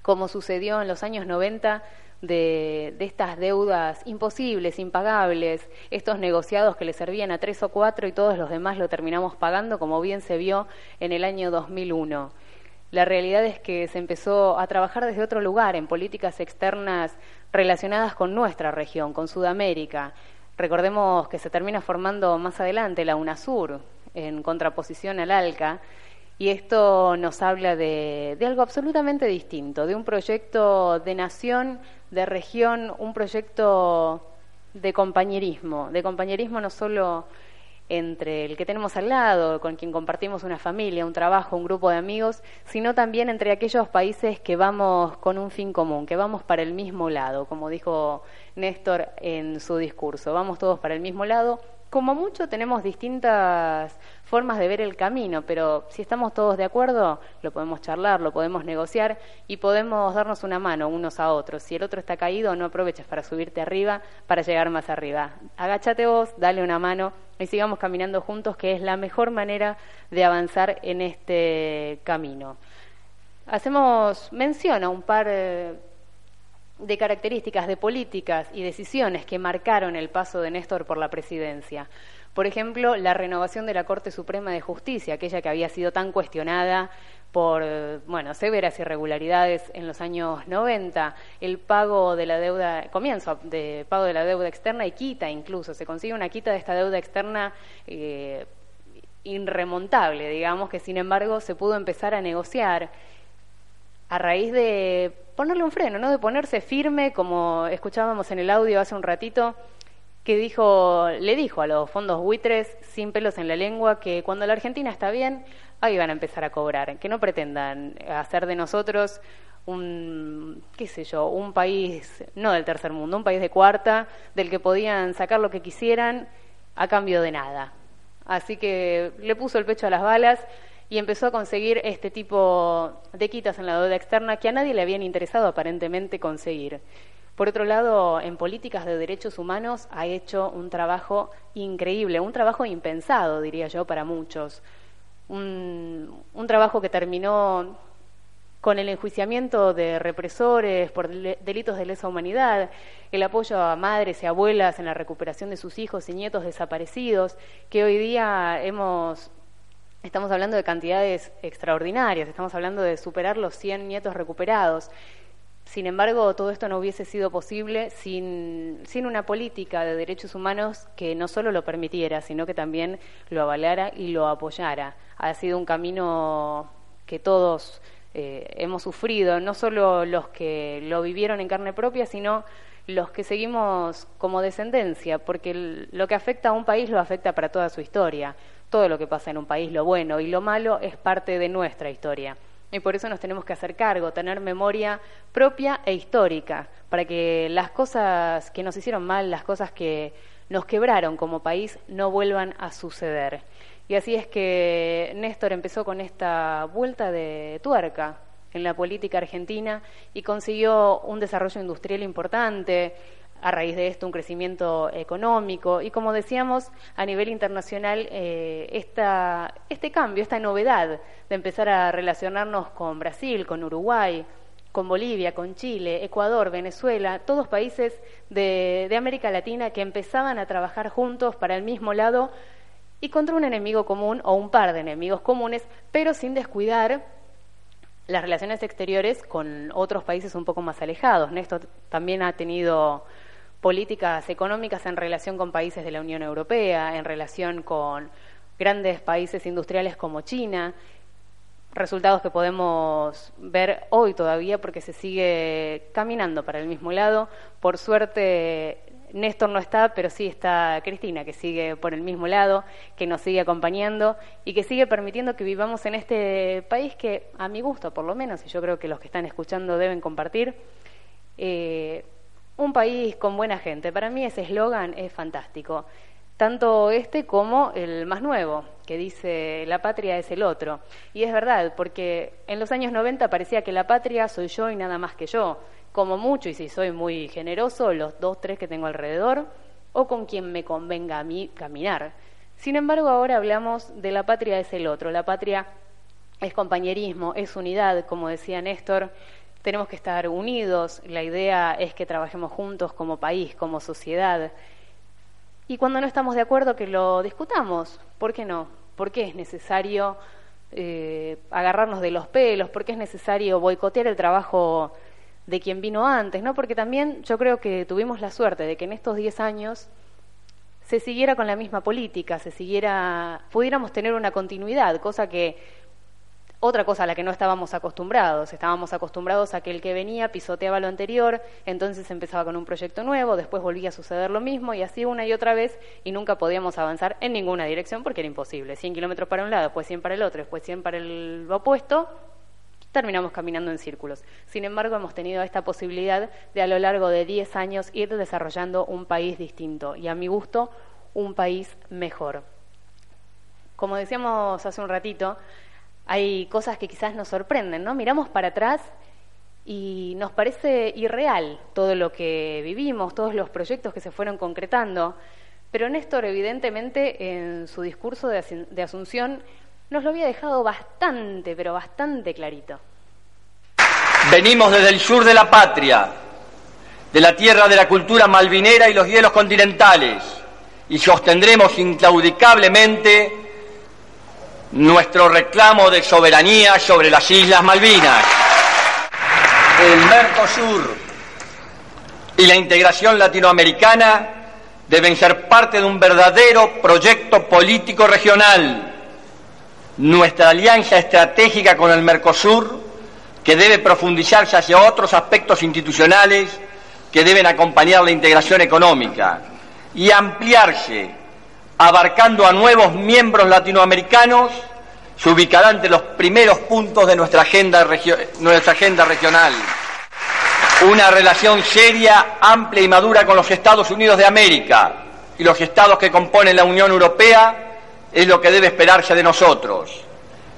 como sucedió en los años 90 de, de, estas deudas imposibles, impagables, estos negociados que le servían a tres o cuatro y todos los demás lo terminamos pagando, como bien se vio en el año 2001. La realidad es que se empezó a trabajar desde otro lugar, en políticas externas relacionadas con nuestra región, con Sudamérica. Recordemos que se termina formando más adelante la UNASUR, en contraposición al ALCA, y esto nos habla de, de, algo absolutamente distinto, de un proyecto de nación, de región, un proyecto de compañerismo, de compañerismo no solo entre el que tenemos al lado, con quien compartimos una familia, un trabajo, un grupo de amigos, sino también entre aquellos países que vamos con un fin común, que vamos para el mismo lado, como dijo Néstor en su discurso, vamos todos para el mismo lado. Como mucho tenemos distintas formas de ver el camino, pero si estamos todos de acuerdo, lo podemos charlar, lo podemos negociar y podemos darnos una mano unos a otros. Si el otro está caído, no aproveches para subirte arriba, para llegar más arriba. Agáchate vos, dale una mano y sigamos caminando juntos, que es la mejor manera de avanzar en este camino. Hacemos mención a un par de características, de políticas y decisiones que marcaron el paso de Néstor por la presidencia. Por ejemplo, la renovación de la Corte Suprema de Justicia, aquella que había sido tan cuestionada por bueno, severas irregularidades en los años 90, el pago de la deuda, comienzo de pago de la deuda externa y quita incluso, se consigue una quita de esta deuda externa eh, irremontable, digamos, que sin embargo se pudo empezar a negociar a raíz de ponerle un freno, ¿no? De ponerse firme, como escuchábamos en el audio hace un ratito, que dijo, le dijo a los fondos buitres sin pelos en la lengua que cuando la Argentina está bien, ahí van a empezar a cobrar, que no pretendan hacer de nosotros un, qué sé yo, un país, no del tercer mundo, un país de cuarta, del que podían sacar lo que quisieran a cambio de nada. Así que le puso el pecho a las balas y empezó a conseguir este tipo de quitas en la deuda externa que a nadie le habían interesado aparentemente conseguir. Por otro lado, en políticas de derechos humanos ha hecho un trabajo increíble, un trabajo impensado, diría yo, para muchos. Un, trabajo que terminó con el enjuiciamiento de represores por delitos de lesa humanidad, el apoyo a madres y abuelas en la recuperación de sus hijos y nietos desaparecidos, que hoy día hemos estamos hablando de cantidades extraordinarias, estamos hablando de superar los 100 nietos recuperados. Sin embargo, todo esto no hubiese sido posible sin, sin, una política de derechos humanos que no solo lo permitiera, sino que también lo avalara y lo apoyara. Ha sido un camino que todos eh, hemos sufrido, no solo los que lo vivieron en carne propia, sino los que seguimos como descendencia, porque lo que afecta a un país lo afecta para toda su historia. Todo lo que pasa en un país, lo bueno y lo malo, es parte de nuestra historia. Y por eso nos tenemos que hacer cargo, tener memoria propia e histórica, para que las cosas que nos hicieron mal, las cosas que nos quebraron como país, no vuelvan a suceder. Y así es que Néstor empezó con esta vuelta de tuerca en la política argentina y consiguió un desarrollo industrial importante, a raíz de esto un crecimiento económico y como decíamos a nivel internacional eh, este cambio, esta novedad de empezar a relacionarnos con Brasil, con Uruguay, con Bolivia, con Chile, Ecuador, Venezuela, todos países de, de América Latina que empezaban a trabajar juntos para el mismo lado y contra un enemigo común o un par de enemigos comunes, pero sin descuidar las relaciones exteriores con otros países un poco más alejados. Néstor también ha tenido políticas económicas en relación con países de la Unión Europea, en relación con grandes países industriales como China, resultados que podemos ver hoy todavía porque se sigue caminando para el mismo lado. Por suerte, Néstor no está, pero sí está Cristina, que sigue por el mismo lado, que nos sigue acompañando y que sigue permitiendo que vivamos en este país que, a mi gusto por lo menos, y yo creo que los que están escuchando deben compartir, eh, un país con buena gente. Para mí ese eslogan es fantástico. Tanto este como el más nuevo, que dice la patria es el otro. Y es verdad, porque en los años 90 parecía que la patria soy yo y nada más que yo. Como mucho, y si soy muy generoso, los dos, tres que tengo alrededor, o con quien me convenga a mí caminar. Sin embargo, ahora hablamos de la patria es el otro. La patria es compañerismo, es unidad, como decía Néstor, tenemos que estar unidos, la idea es que trabajemos juntos como país, como sociedad. Y cuando no estamos de acuerdo, que lo discutamos. ¿Por qué no? ¿Por qué es necesario eh, agarrarnos de los pelos? ¿Por qué es necesario boicotear el trabajo de quien vino antes? ¿no? Porque también yo creo que tuvimos la suerte de que en estos 10 años se siguiera con la misma política, se siguiera, pudiéramos tener una continuidad, cosa que otra cosa a la que no estábamos acostumbrados. Estábamos acostumbrados a que el que venía pisoteaba lo anterior, entonces empezaba con un proyecto nuevo, después volvía a suceder lo mismo y así una y otra vez y nunca podíamos avanzar en ninguna dirección porque era imposible. 100 kilómetros para un lado, después 100 para el otro, después 100 para el opuesto, terminamos caminando en círculos. Sin embargo, hemos tenido esta posibilidad de a lo largo de 10 años ir desarrollando un país distinto y a mi gusto un país mejor. Como decíamos hace un ratito, hay cosas que quizás nos sorprenden, ¿no? Miramos para atrás y nos parece irreal todo lo que vivimos, todos los proyectos que se fueron concretando. Pero Néstor, evidentemente, en su discurso de, Asunción, nos lo había dejado bastante, pero bastante clarito. Venimos desde el sur de la patria, de la tierra de la cultura malvinera y los hielos continentales, y sostendremos inclaudicablemente nuestro reclamo de soberanía sobre las Islas Malvinas. El Mercosur y la integración latinoamericana deben ser parte de un verdadero proyecto político regional. Nuestra alianza estratégica con el Mercosur, que debe profundizarse hacia otros aspectos institucionales que deben acompañar la integración económica y ampliarse abarcando a nuevos miembros latinoamericanos, se ubicará entre los primeros puntos de nuestra agenda, nuestra agenda regional. Una relación seria, amplia y madura con los Estados Unidos de América y los estados que componen la Unión Europea es lo que debe esperarse de nosotros.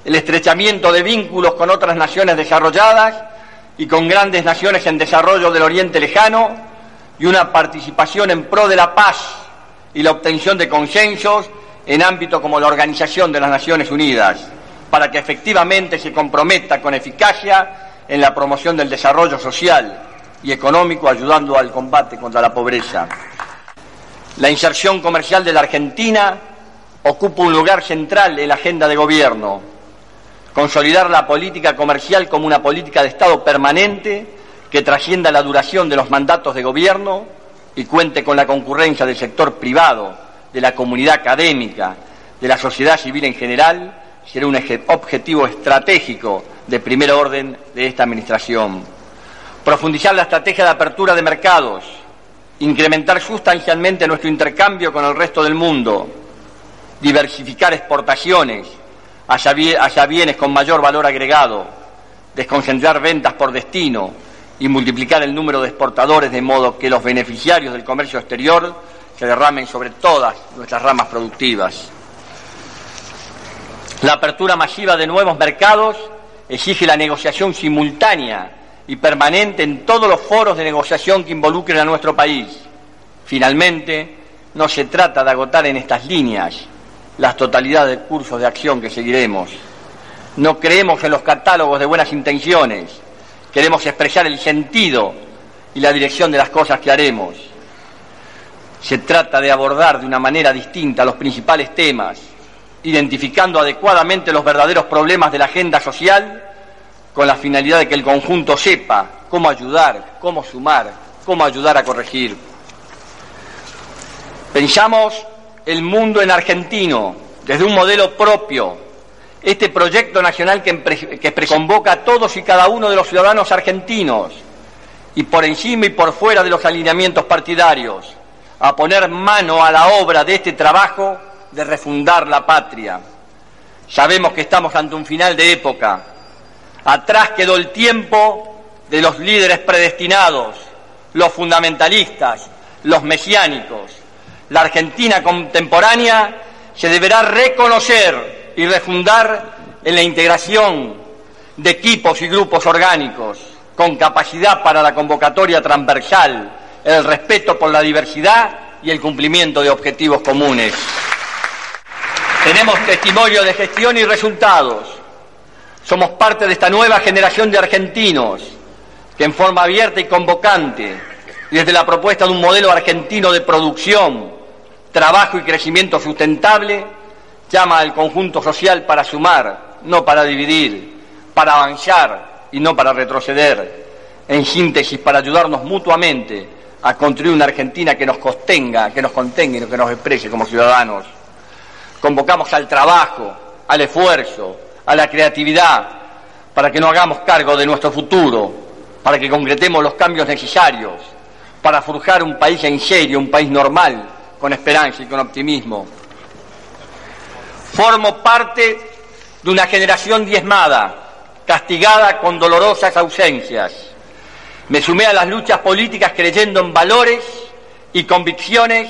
El estrechamiento de vínculos con otras naciones desarrolladas y con grandes naciones en desarrollo del Oriente Lejano y una participación en pro de la paz y la obtención de consensos en ámbitos como la Organización de las Naciones Unidas, para que efectivamente se comprometa con eficacia en la promoción del desarrollo social y económico, ayudando al combate contra la pobreza. La inserción comercial de la Argentina ocupa un lugar central en la agenda de gobierno. Consolidar la política comercial como una política de Estado permanente que trascienda la duración de los mandatos de gobierno y cuente con la concurrencia del sector privado, de la comunidad académica, de la sociedad civil en general, será un objetivo estratégico de primer orden de esta Administración. Profundizar la estrategia de apertura de mercados, incrementar sustancialmente nuestro intercambio con el resto del mundo, diversificar exportaciones hacia bienes con mayor valor agregado, desconcentrar ventas por destino y multiplicar el número de exportadores de modo que los beneficiarios del comercio exterior se derramen sobre todas nuestras ramas productivas. La apertura masiva de nuevos mercados exige la negociación simultánea y permanente en todos los foros de negociación que involucren a nuestro país. Finalmente, no se trata de agotar en estas líneas las totalidades de cursos de acción que seguiremos. No creemos en los catálogos de buenas intenciones, queremos expresar el sentido y la dirección de las cosas que haremos. Se trata de abordar de una manera distinta los principales temas, identificando adecuadamente los verdaderos problemas de la agenda social con la finalidad de que el conjunto sepa cómo ayudar, cómo sumar, cómo ayudar a corregir. Pensamos el mundo en argentino, desde un modelo propio, este proyecto nacional que, que convoca a todos y cada uno de los ciudadanos argentinos y por encima y por fuera de los alineamientos partidarios, a poner mano a la obra de este trabajo de refundar la patria. Sabemos que estamos ante un final de época, Atrás quedó el tiempo de los líderes predestinados, los fundamentalistas, los mesiánicos. La Argentina contemporánea se deberá reconocer y refundar en la integración de equipos y grupos orgánicos con capacidad para la convocatoria transversal, el respeto por la diversidad y el cumplimiento de objetivos comunes. Tenemos testimonio de gestión y resultados somos parte de esta nueva generación de argentinos que en forma abierta y convocante, desde la propuesta de un modelo argentino de producción, trabajo y crecimiento sustentable, llama al conjunto social para sumar, no para dividir, para avanzar y no para retroceder. En síntesis, para ayudarnos mutuamente a construir una Argentina que nos contenga, que nos contenga y que nos exprese como ciudadanos. Convocamos al trabajo, al esfuerzo, a la creatividad, para que no hagamos cargo de nuestro futuro, para que concretemos los cambios necesarios, para forjar un país en serio, un país normal, con esperanza y con optimismo. Formo parte de una generación diezmada, castigada con dolorosas ausencias. Me sumé a las luchas políticas creyendo en valores y convicciones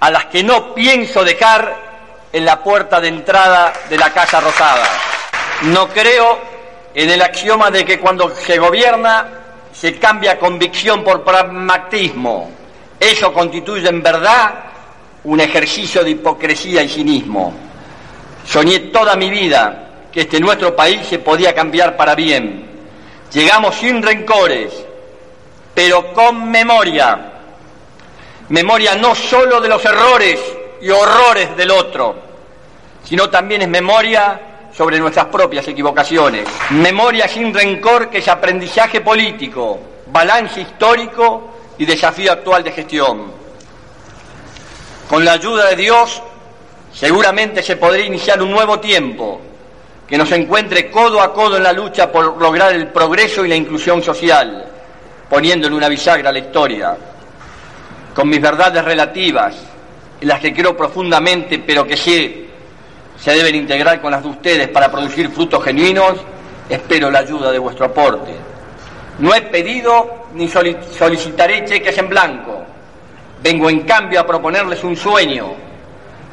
a las que no pienso dejar en la puerta de entrada de la Casa Rosada. No creo en el axioma de que cuando se gobierna se cambia convicción por pragmatismo. Eso constituye en verdad un ejercicio de hipocresía y cinismo. Soñé toda mi vida que este nuestro país se podía cambiar para bien. Llegamos sin rencores, pero con memoria. Memoria no solo de los errores y horrores del otro, sino también es memoria sobre nuestras propias equivocaciones. Memoria sin rencor que es aprendizaje político, balance histórico y desafío actual de gestión. Con la ayuda de Dios, seguramente se podrá iniciar un nuevo tiempo que nos encuentre codo a codo en la lucha por lograr el progreso y la inclusión social, poniendo en una bisagra la historia, con mis verdades relativas, en las que creo profundamente, pero que sé se deben integrar con las de ustedes para producir frutos genuinos, espero la ayuda de vuestro aporte. No he pedido ni solicitaré cheques en blanco. Vengo en cambio a proponerles un sueño,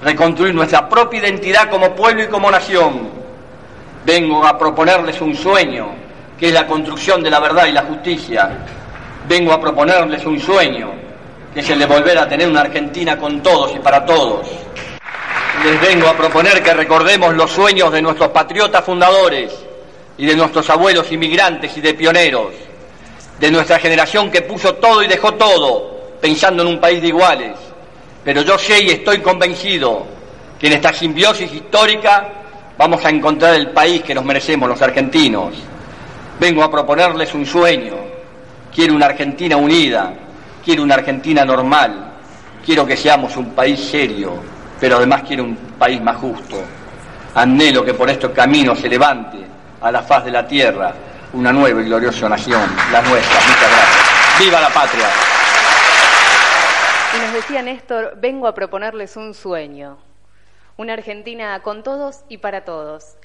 reconstruir nuestra propia identidad como pueblo y como nación. Vengo a proponerles un sueño, que es la construcción de la verdad y la justicia. Vengo a proponerles un sueño, que es el de volver a tener una Argentina con todos y para todos les vengo a proponer que recordemos los sueños de nuestros patriotas fundadores y de nuestros abuelos inmigrantes y de pioneros, de nuestra generación que puso todo y dejó todo pensando en un país de iguales. Pero yo sé y estoy convencido que en esta simbiosis histórica vamos a encontrar el país que nos merecemos los argentinos. Vengo a proponerles un sueño. Quiero una Argentina unida, quiero una Argentina normal, quiero que seamos un país serio, pero además quiere un país más justo. Anhelo que por estos caminos se levante a la faz de la tierra una nueva y gloriosa nación, la nuestra. Muchas gracias. ¡Viva la patria! Y nos decía Néstor, vengo a proponerles un sueño. Una Argentina con todos y para todos.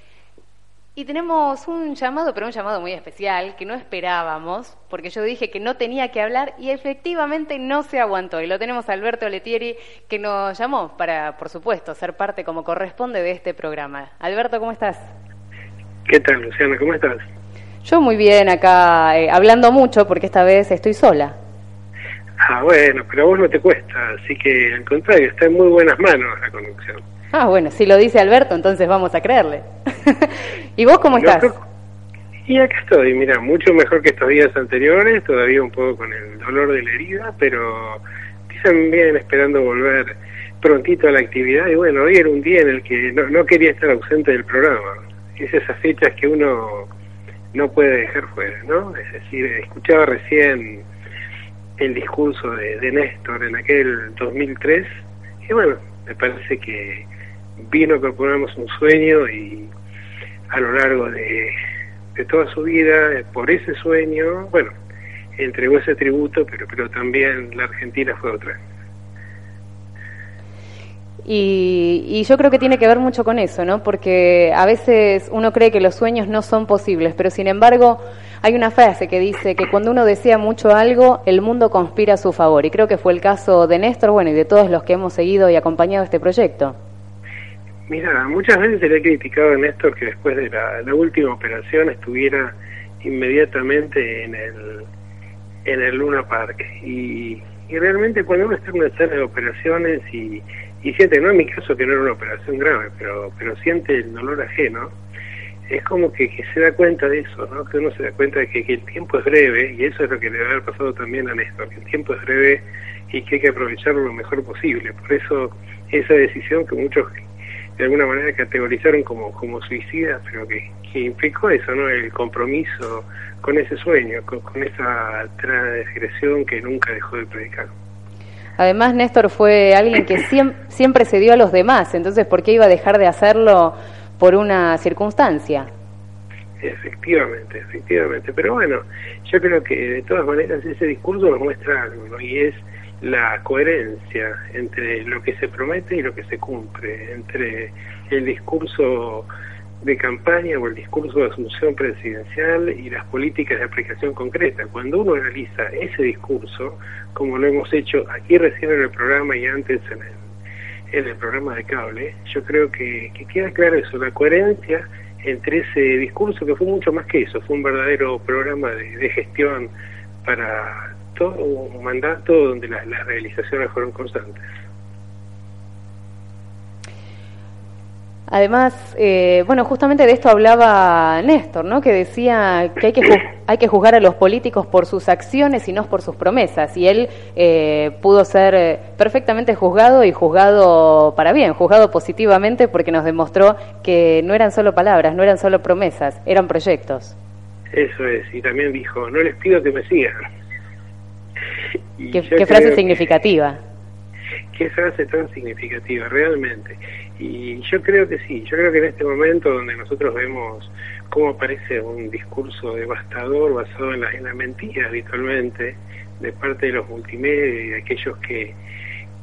Y tenemos un llamado, pero un llamado muy especial que no esperábamos, porque yo dije que no tenía que hablar y efectivamente no se aguantó. Y lo tenemos a Alberto Letieri que nos llamó para, por supuesto, ser parte como corresponde de este programa. Alberto, ¿cómo estás? ¿Qué tal, Luciana? ¿Cómo estás? Yo muy bien acá, eh, hablando mucho porque esta vez estoy sola. Ah, bueno, pero a vos no te cuesta, así que al contrario, está en muy buenas manos la conducción. Ah, bueno, si lo dice Alberto, entonces vamos a creerle. ¿Y vos cómo estás? y acá estoy, mira, mucho mejor que estos días anteriores, todavía un poco con el dolor de la herida, pero dicen bien esperando volver prontito a la actividad. Y bueno, hoy era un día en el que no, quería estar ausente del programa. Es esas fechas que uno no puede dejar fuera, ¿no? Es decir, escuchaba recién el discurso de, de Néstor en aquel 2003 y bueno, me parece que vino a proponernos un sueño y a lo largo de, toda su vida, por ese sueño, bueno, entregó ese tributo, pero, pero también la Argentina fue otra. Y, y, yo creo que tiene que ver mucho con eso, ¿no? Porque a veces uno cree que los sueños no son posibles, pero sin embargo hay una frase que dice que cuando uno desea mucho algo, el mundo conspira a su favor. Y creo que fue el caso de Néstor, bueno, y de todos los que hemos seguido y acompañado este proyecto. Mira, muchas veces se le ha criticado a Néstor que después de la, última operación estuviera inmediatamente en el, en el Luna Park. Y, realmente cuando uno está en una sala de operaciones y, siente, no en mi caso que no era una operación grave, pero, pero siente el dolor ajeno, es como que, se da cuenta de eso, ¿no? que uno se da cuenta de que, que, el tiempo es breve, y eso es lo que le debe haber pasado también a Néstor, que el tiempo es breve y que hay que aprovecharlo lo mejor posible. Por eso esa decisión que muchos de alguna manera categorizaron como, como suicida, pero que, que implicó eso, ¿no? El compromiso con ese sueño, con, esa transgresión que nunca dejó de predicar. Además, Néstor fue alguien que siempre, siempre se dio a los demás, entonces, ¿por qué iba a dejar de hacerlo por una circunstancia? Efectivamente, efectivamente. Pero bueno, yo creo que de todas maneras ese discurso nos muestra algo, y es la coherencia entre lo que se promete y lo que se cumple, entre el discurso de campaña o el discurso de asunción presidencial y las políticas de aplicación concreta. Cuando uno analiza ese discurso, como lo hemos hecho aquí recién en el programa y antes en el, en el programa de cable, yo creo que, que queda claro eso, la coherencia entre ese discurso que fue mucho más que eso, fue un verdadero programa de, gestión para un mandato donde las, realizaciones fueron constantes. Además, eh, bueno, justamente de esto hablaba Néstor, ¿no? Que decía que hay que, hay que juzgar a los políticos por sus acciones y no por sus promesas. Y él eh, pudo ser eh, perfectamente juzgado y juzgado para bien, juzgado positivamente porque nos demostró que no eran solo palabras, no eran solo promesas, eran proyectos. Eso es, y también dijo, no les pido que me sigan, ¿Qué, frase significativa? Qué frase tan significativa, realmente. Y yo creo que sí, yo creo que en este momento donde nosotros vemos cómo aparece un discurso devastador basado en la, en la mentira habitualmente de parte de los multimedia y de aquellos que,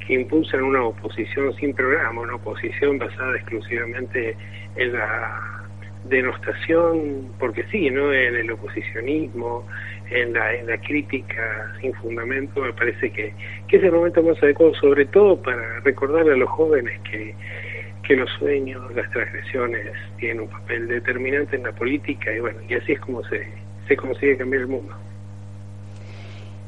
que impulsan una oposición sin programa, una oposición basada exclusivamente en la denostación, porque sí, ¿no? En el oposicionismo, en la, en la crítica sin fundamento, me parece que, que es el momento más adecuado, sobre todo para recordarle a los jóvenes que, que los sueños, las transgresiones tienen un papel determinante en la política y bueno, y así es como se, se consigue cambiar el mundo.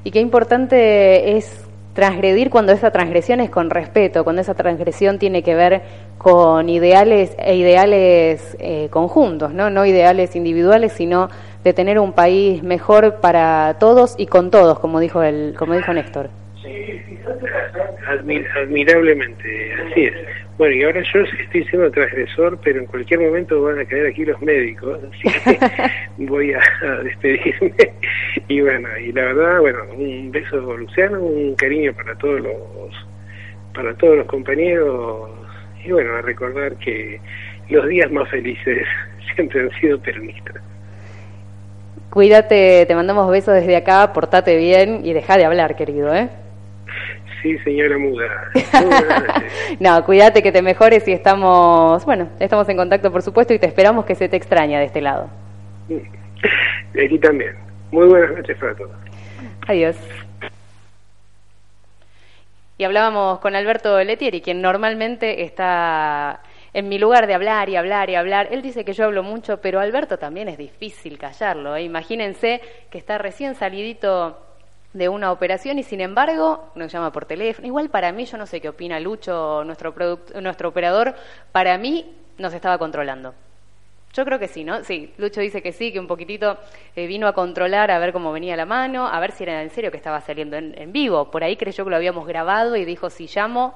Y qué importante es transgredir cuando esa transgresión es con respeto, cuando esa transgresión tiene que ver con ideales e ideales eh, conjuntos, ¿no? no ideales individuales, sino de tener un país mejor para todos y con todos, como dijo el, como dijo Néstor. admirablemente, así es. Bueno, y ahora yo estoy siendo transgresor, pero en cualquier momento van a caer aquí los médicos, así que voy a, despedirme. Y bueno, y la verdad, bueno, un beso Luciano, un cariño para todos los para todos los compañeros y bueno, a recordar que los días más felices siempre han sido peronistas. Cuídate, te mandamos besos desde acá, portate bien y deja de hablar, querido, ¿eh? Sí, señora Muda. no, cuídate que te mejores y estamos, bueno, estamos en contacto por supuesto y te esperamos que se te extraña de este lado. Aquí también. Muy buenas noches para todos. Adiós. Y hablábamos con Alberto Letieri, quien normalmente está en mi lugar de hablar y hablar y hablar. Él dice que yo hablo mucho, pero Alberto también es difícil callarlo. ¿eh? Imagínense que está recién salidito de una operación y sin embargo nos llama por teléfono. Igual para mí, yo no sé qué opina Lucho, nuestro, nuestro operador, para mí nos estaba controlando. Yo creo que sí, ¿no? Sí, Lucho dice que sí, que un poquitito eh, vino a controlar, a ver cómo venía la mano, a ver si era en serio que estaba saliendo en, vivo. Por ahí creyó que lo habíamos grabado y dijo, si llamo,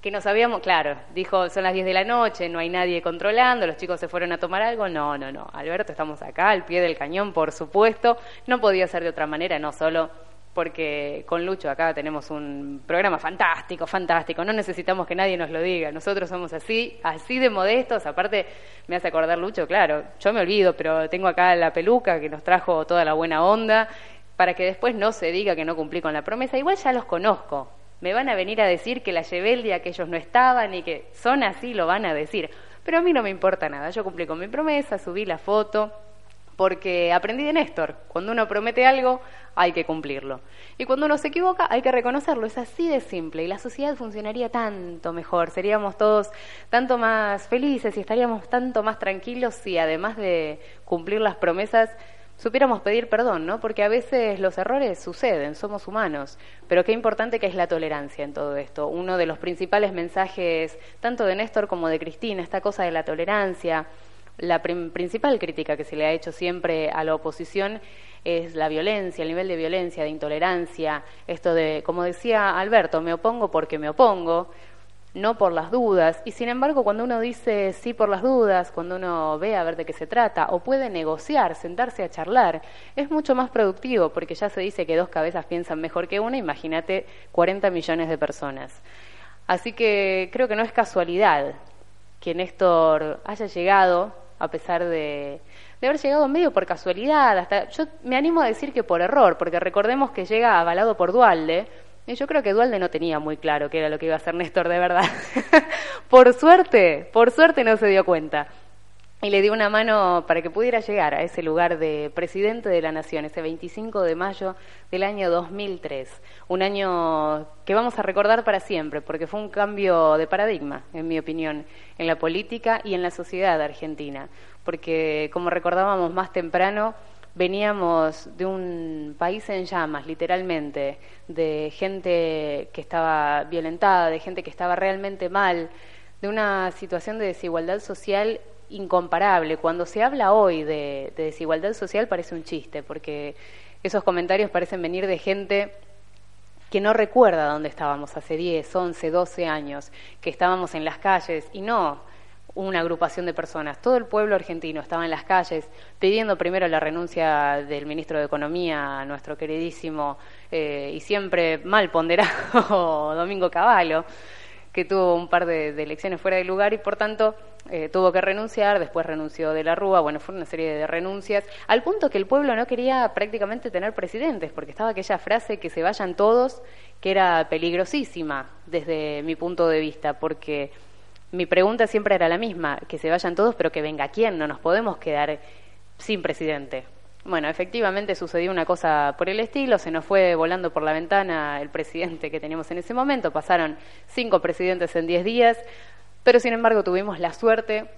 que nos habíamos, claro, dijo, son las 10 de la noche, no hay nadie controlando, los chicos se fueron a tomar algo. No, no, no. Alberto, estamos acá, al pie del cañón, por supuesto. No podía ser de otra manera, no solo porque con Lucho acá tenemos un programa fantástico, fantástico, no necesitamos que nadie nos lo diga, nosotros somos así, así de modestos, aparte me hace acordar Lucho, claro, yo me olvido, pero tengo acá la peluca que nos trajo toda la buena onda, para que después no se diga que no cumplí con la promesa, igual ya los conozco, me van a venir a decir que la llevé el día que ellos no estaban y que son así, lo van a decir, pero a mí no me importa nada, yo cumplí con mi promesa, subí la foto, porque aprendí de Néstor, cuando uno promete algo hay que cumplirlo. Y cuando uno se equivoca hay que reconocerlo, es así de simple y la sociedad funcionaría tanto mejor, seríamos todos tanto más felices y estaríamos tanto más tranquilos si además de cumplir las promesas supiéramos pedir perdón, ¿no? Porque a veces los errores suceden, somos humanos, pero qué importante que es la tolerancia en todo esto. Uno de los principales mensajes, tanto de Néstor como de Cristina, esta cosa de la tolerancia, la principal crítica que se le ha hecho siempre a la oposición es la violencia, el nivel de violencia, de intolerancia, esto de, como decía Alberto, me opongo porque me opongo, no por las dudas. Y sin embargo, cuando uno dice sí por las dudas, cuando uno ve a ver de qué se trata, o puede negociar, sentarse a charlar, es mucho más productivo, porque ya se dice que dos cabezas piensan mejor que una, imagínate 40 millones de personas. Así que creo que no es casualidad que Néstor haya llegado a pesar de, haber llegado medio por casualidad, hasta yo me animo a decir que por error, porque recordemos que llega avalado por Dualde, y yo creo que Dualde no tenía muy claro qué era lo que iba a hacer Néstor de verdad. por suerte, por suerte no se dio cuenta y le dio una mano para que pudiera llegar a ese lugar de presidente de la Nación, ese 25 de mayo del año 2003. Un año que vamos a recordar para siempre, porque fue un cambio de paradigma, en mi opinión, en la política y en la sociedad argentina. Porque, como recordábamos más temprano, veníamos de un país en llamas, literalmente, de gente que estaba violentada, de gente que estaba realmente mal, de una situación de desigualdad social incomparable. Cuando se habla hoy de, desigualdad social parece un chiste, porque esos comentarios parecen venir de gente que no recuerda dónde estábamos hace 10, 11, 12 años, que estábamos en las calles y no una agrupación de personas. Todo el pueblo argentino estaba en las calles pidiendo primero la renuncia del ministro de Economía, nuestro queridísimo eh, y siempre mal ponderado Domingo Cavallo que tuvo un par de, elecciones fuera de lugar y por tanto eh, tuvo que renunciar, después renunció de la Rúa, bueno, fue una serie de renuncias, al punto que el pueblo no quería prácticamente tener presidentes, porque estaba aquella frase que se vayan todos, que era peligrosísima desde mi punto de vista, porque mi pregunta siempre era la misma, que se vayan todos, pero que venga quién, no nos podemos quedar sin presidente. Bueno, efectivamente sucedió una cosa por el estilo, se nos fue volando por la ventana el presidente que teníamos en ese momento, pasaron cinco presidentes en diez días, pero sin embargo tuvimos la suerte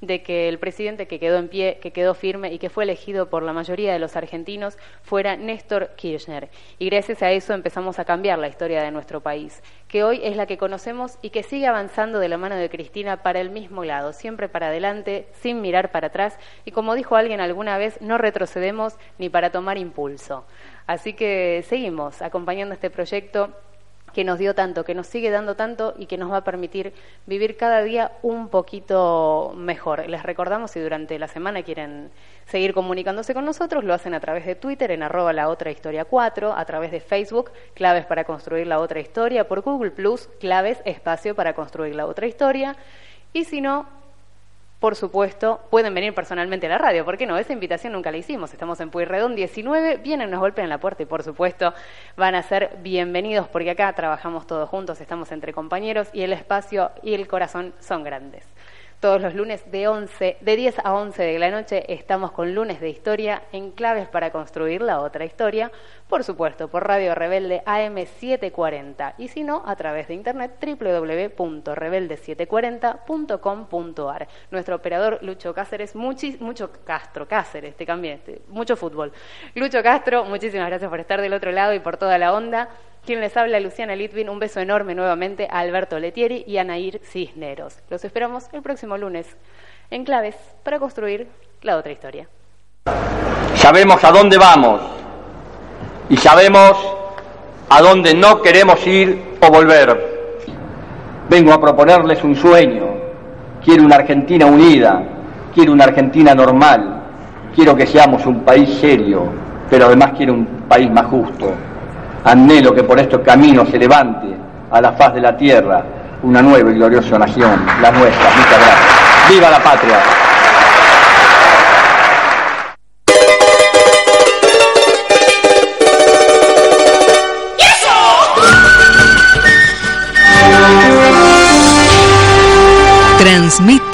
de que el presidente que quedó en pie, que quedó firme y que fue elegido por la mayoría de los argentinos fuera Néstor Kirchner. Y gracias a eso empezamos a cambiar la historia de nuestro país, que hoy es la que conocemos y que sigue avanzando de la mano de Cristina para el mismo lado, siempre para adelante, sin mirar para atrás. Y como dijo alguien alguna vez, no retrocedemos ni para tomar impulso. Así que seguimos acompañando este proyecto que nos dio tanto, que nos sigue dando tanto y que nos va a permitir vivir cada día un poquito mejor. Les recordamos si durante la semana quieren seguir comunicándose con nosotros, lo hacen a través de Twitter en arroba la otra historia 4, a través de Facebook, claves para construir la otra historia, por Google Plus, claves espacio para construir la otra historia, y si no, por supuesto, pueden venir personalmente a la radio. ¿Por qué no? Esa invitación nunca la hicimos. Estamos en Puyredón 19, vienen, nos golpean la puerta y, por supuesto, van a ser bienvenidos porque acá trabajamos todos juntos, estamos entre compañeros y el espacio y el corazón son grandes. Todos los lunes de 11, de 10 a 11 de la noche estamos con lunes de historia en claves para construir la otra historia, por supuesto, por Radio Rebelde AM740 y si no, a través de internet www.rebelde740.com.ar. Nuestro operador Lucho Cáceres, mucho Castro, Cáceres, te cambié, mucho fútbol. Lucho Castro, muchísimas gracias por estar del otro lado y por toda la onda. Quien les habla, Luciana Litvin, un beso enorme nuevamente a Alberto Letieri y a Nair Cisneros. Los esperamos el próximo lunes en Claves para construir la otra historia. Sabemos a dónde vamos y sabemos a dónde no queremos ir o volver. Vengo a proponerles un sueño. Quiero una Argentina unida, quiero una Argentina normal, quiero que seamos un país serio, pero además quiero un país más justo Anhelo que por estos caminos se levante a la faz de la tierra una nueva y gloriosa nación, la nuestra. Muchas gracias. ¡Viva la patria! Transmite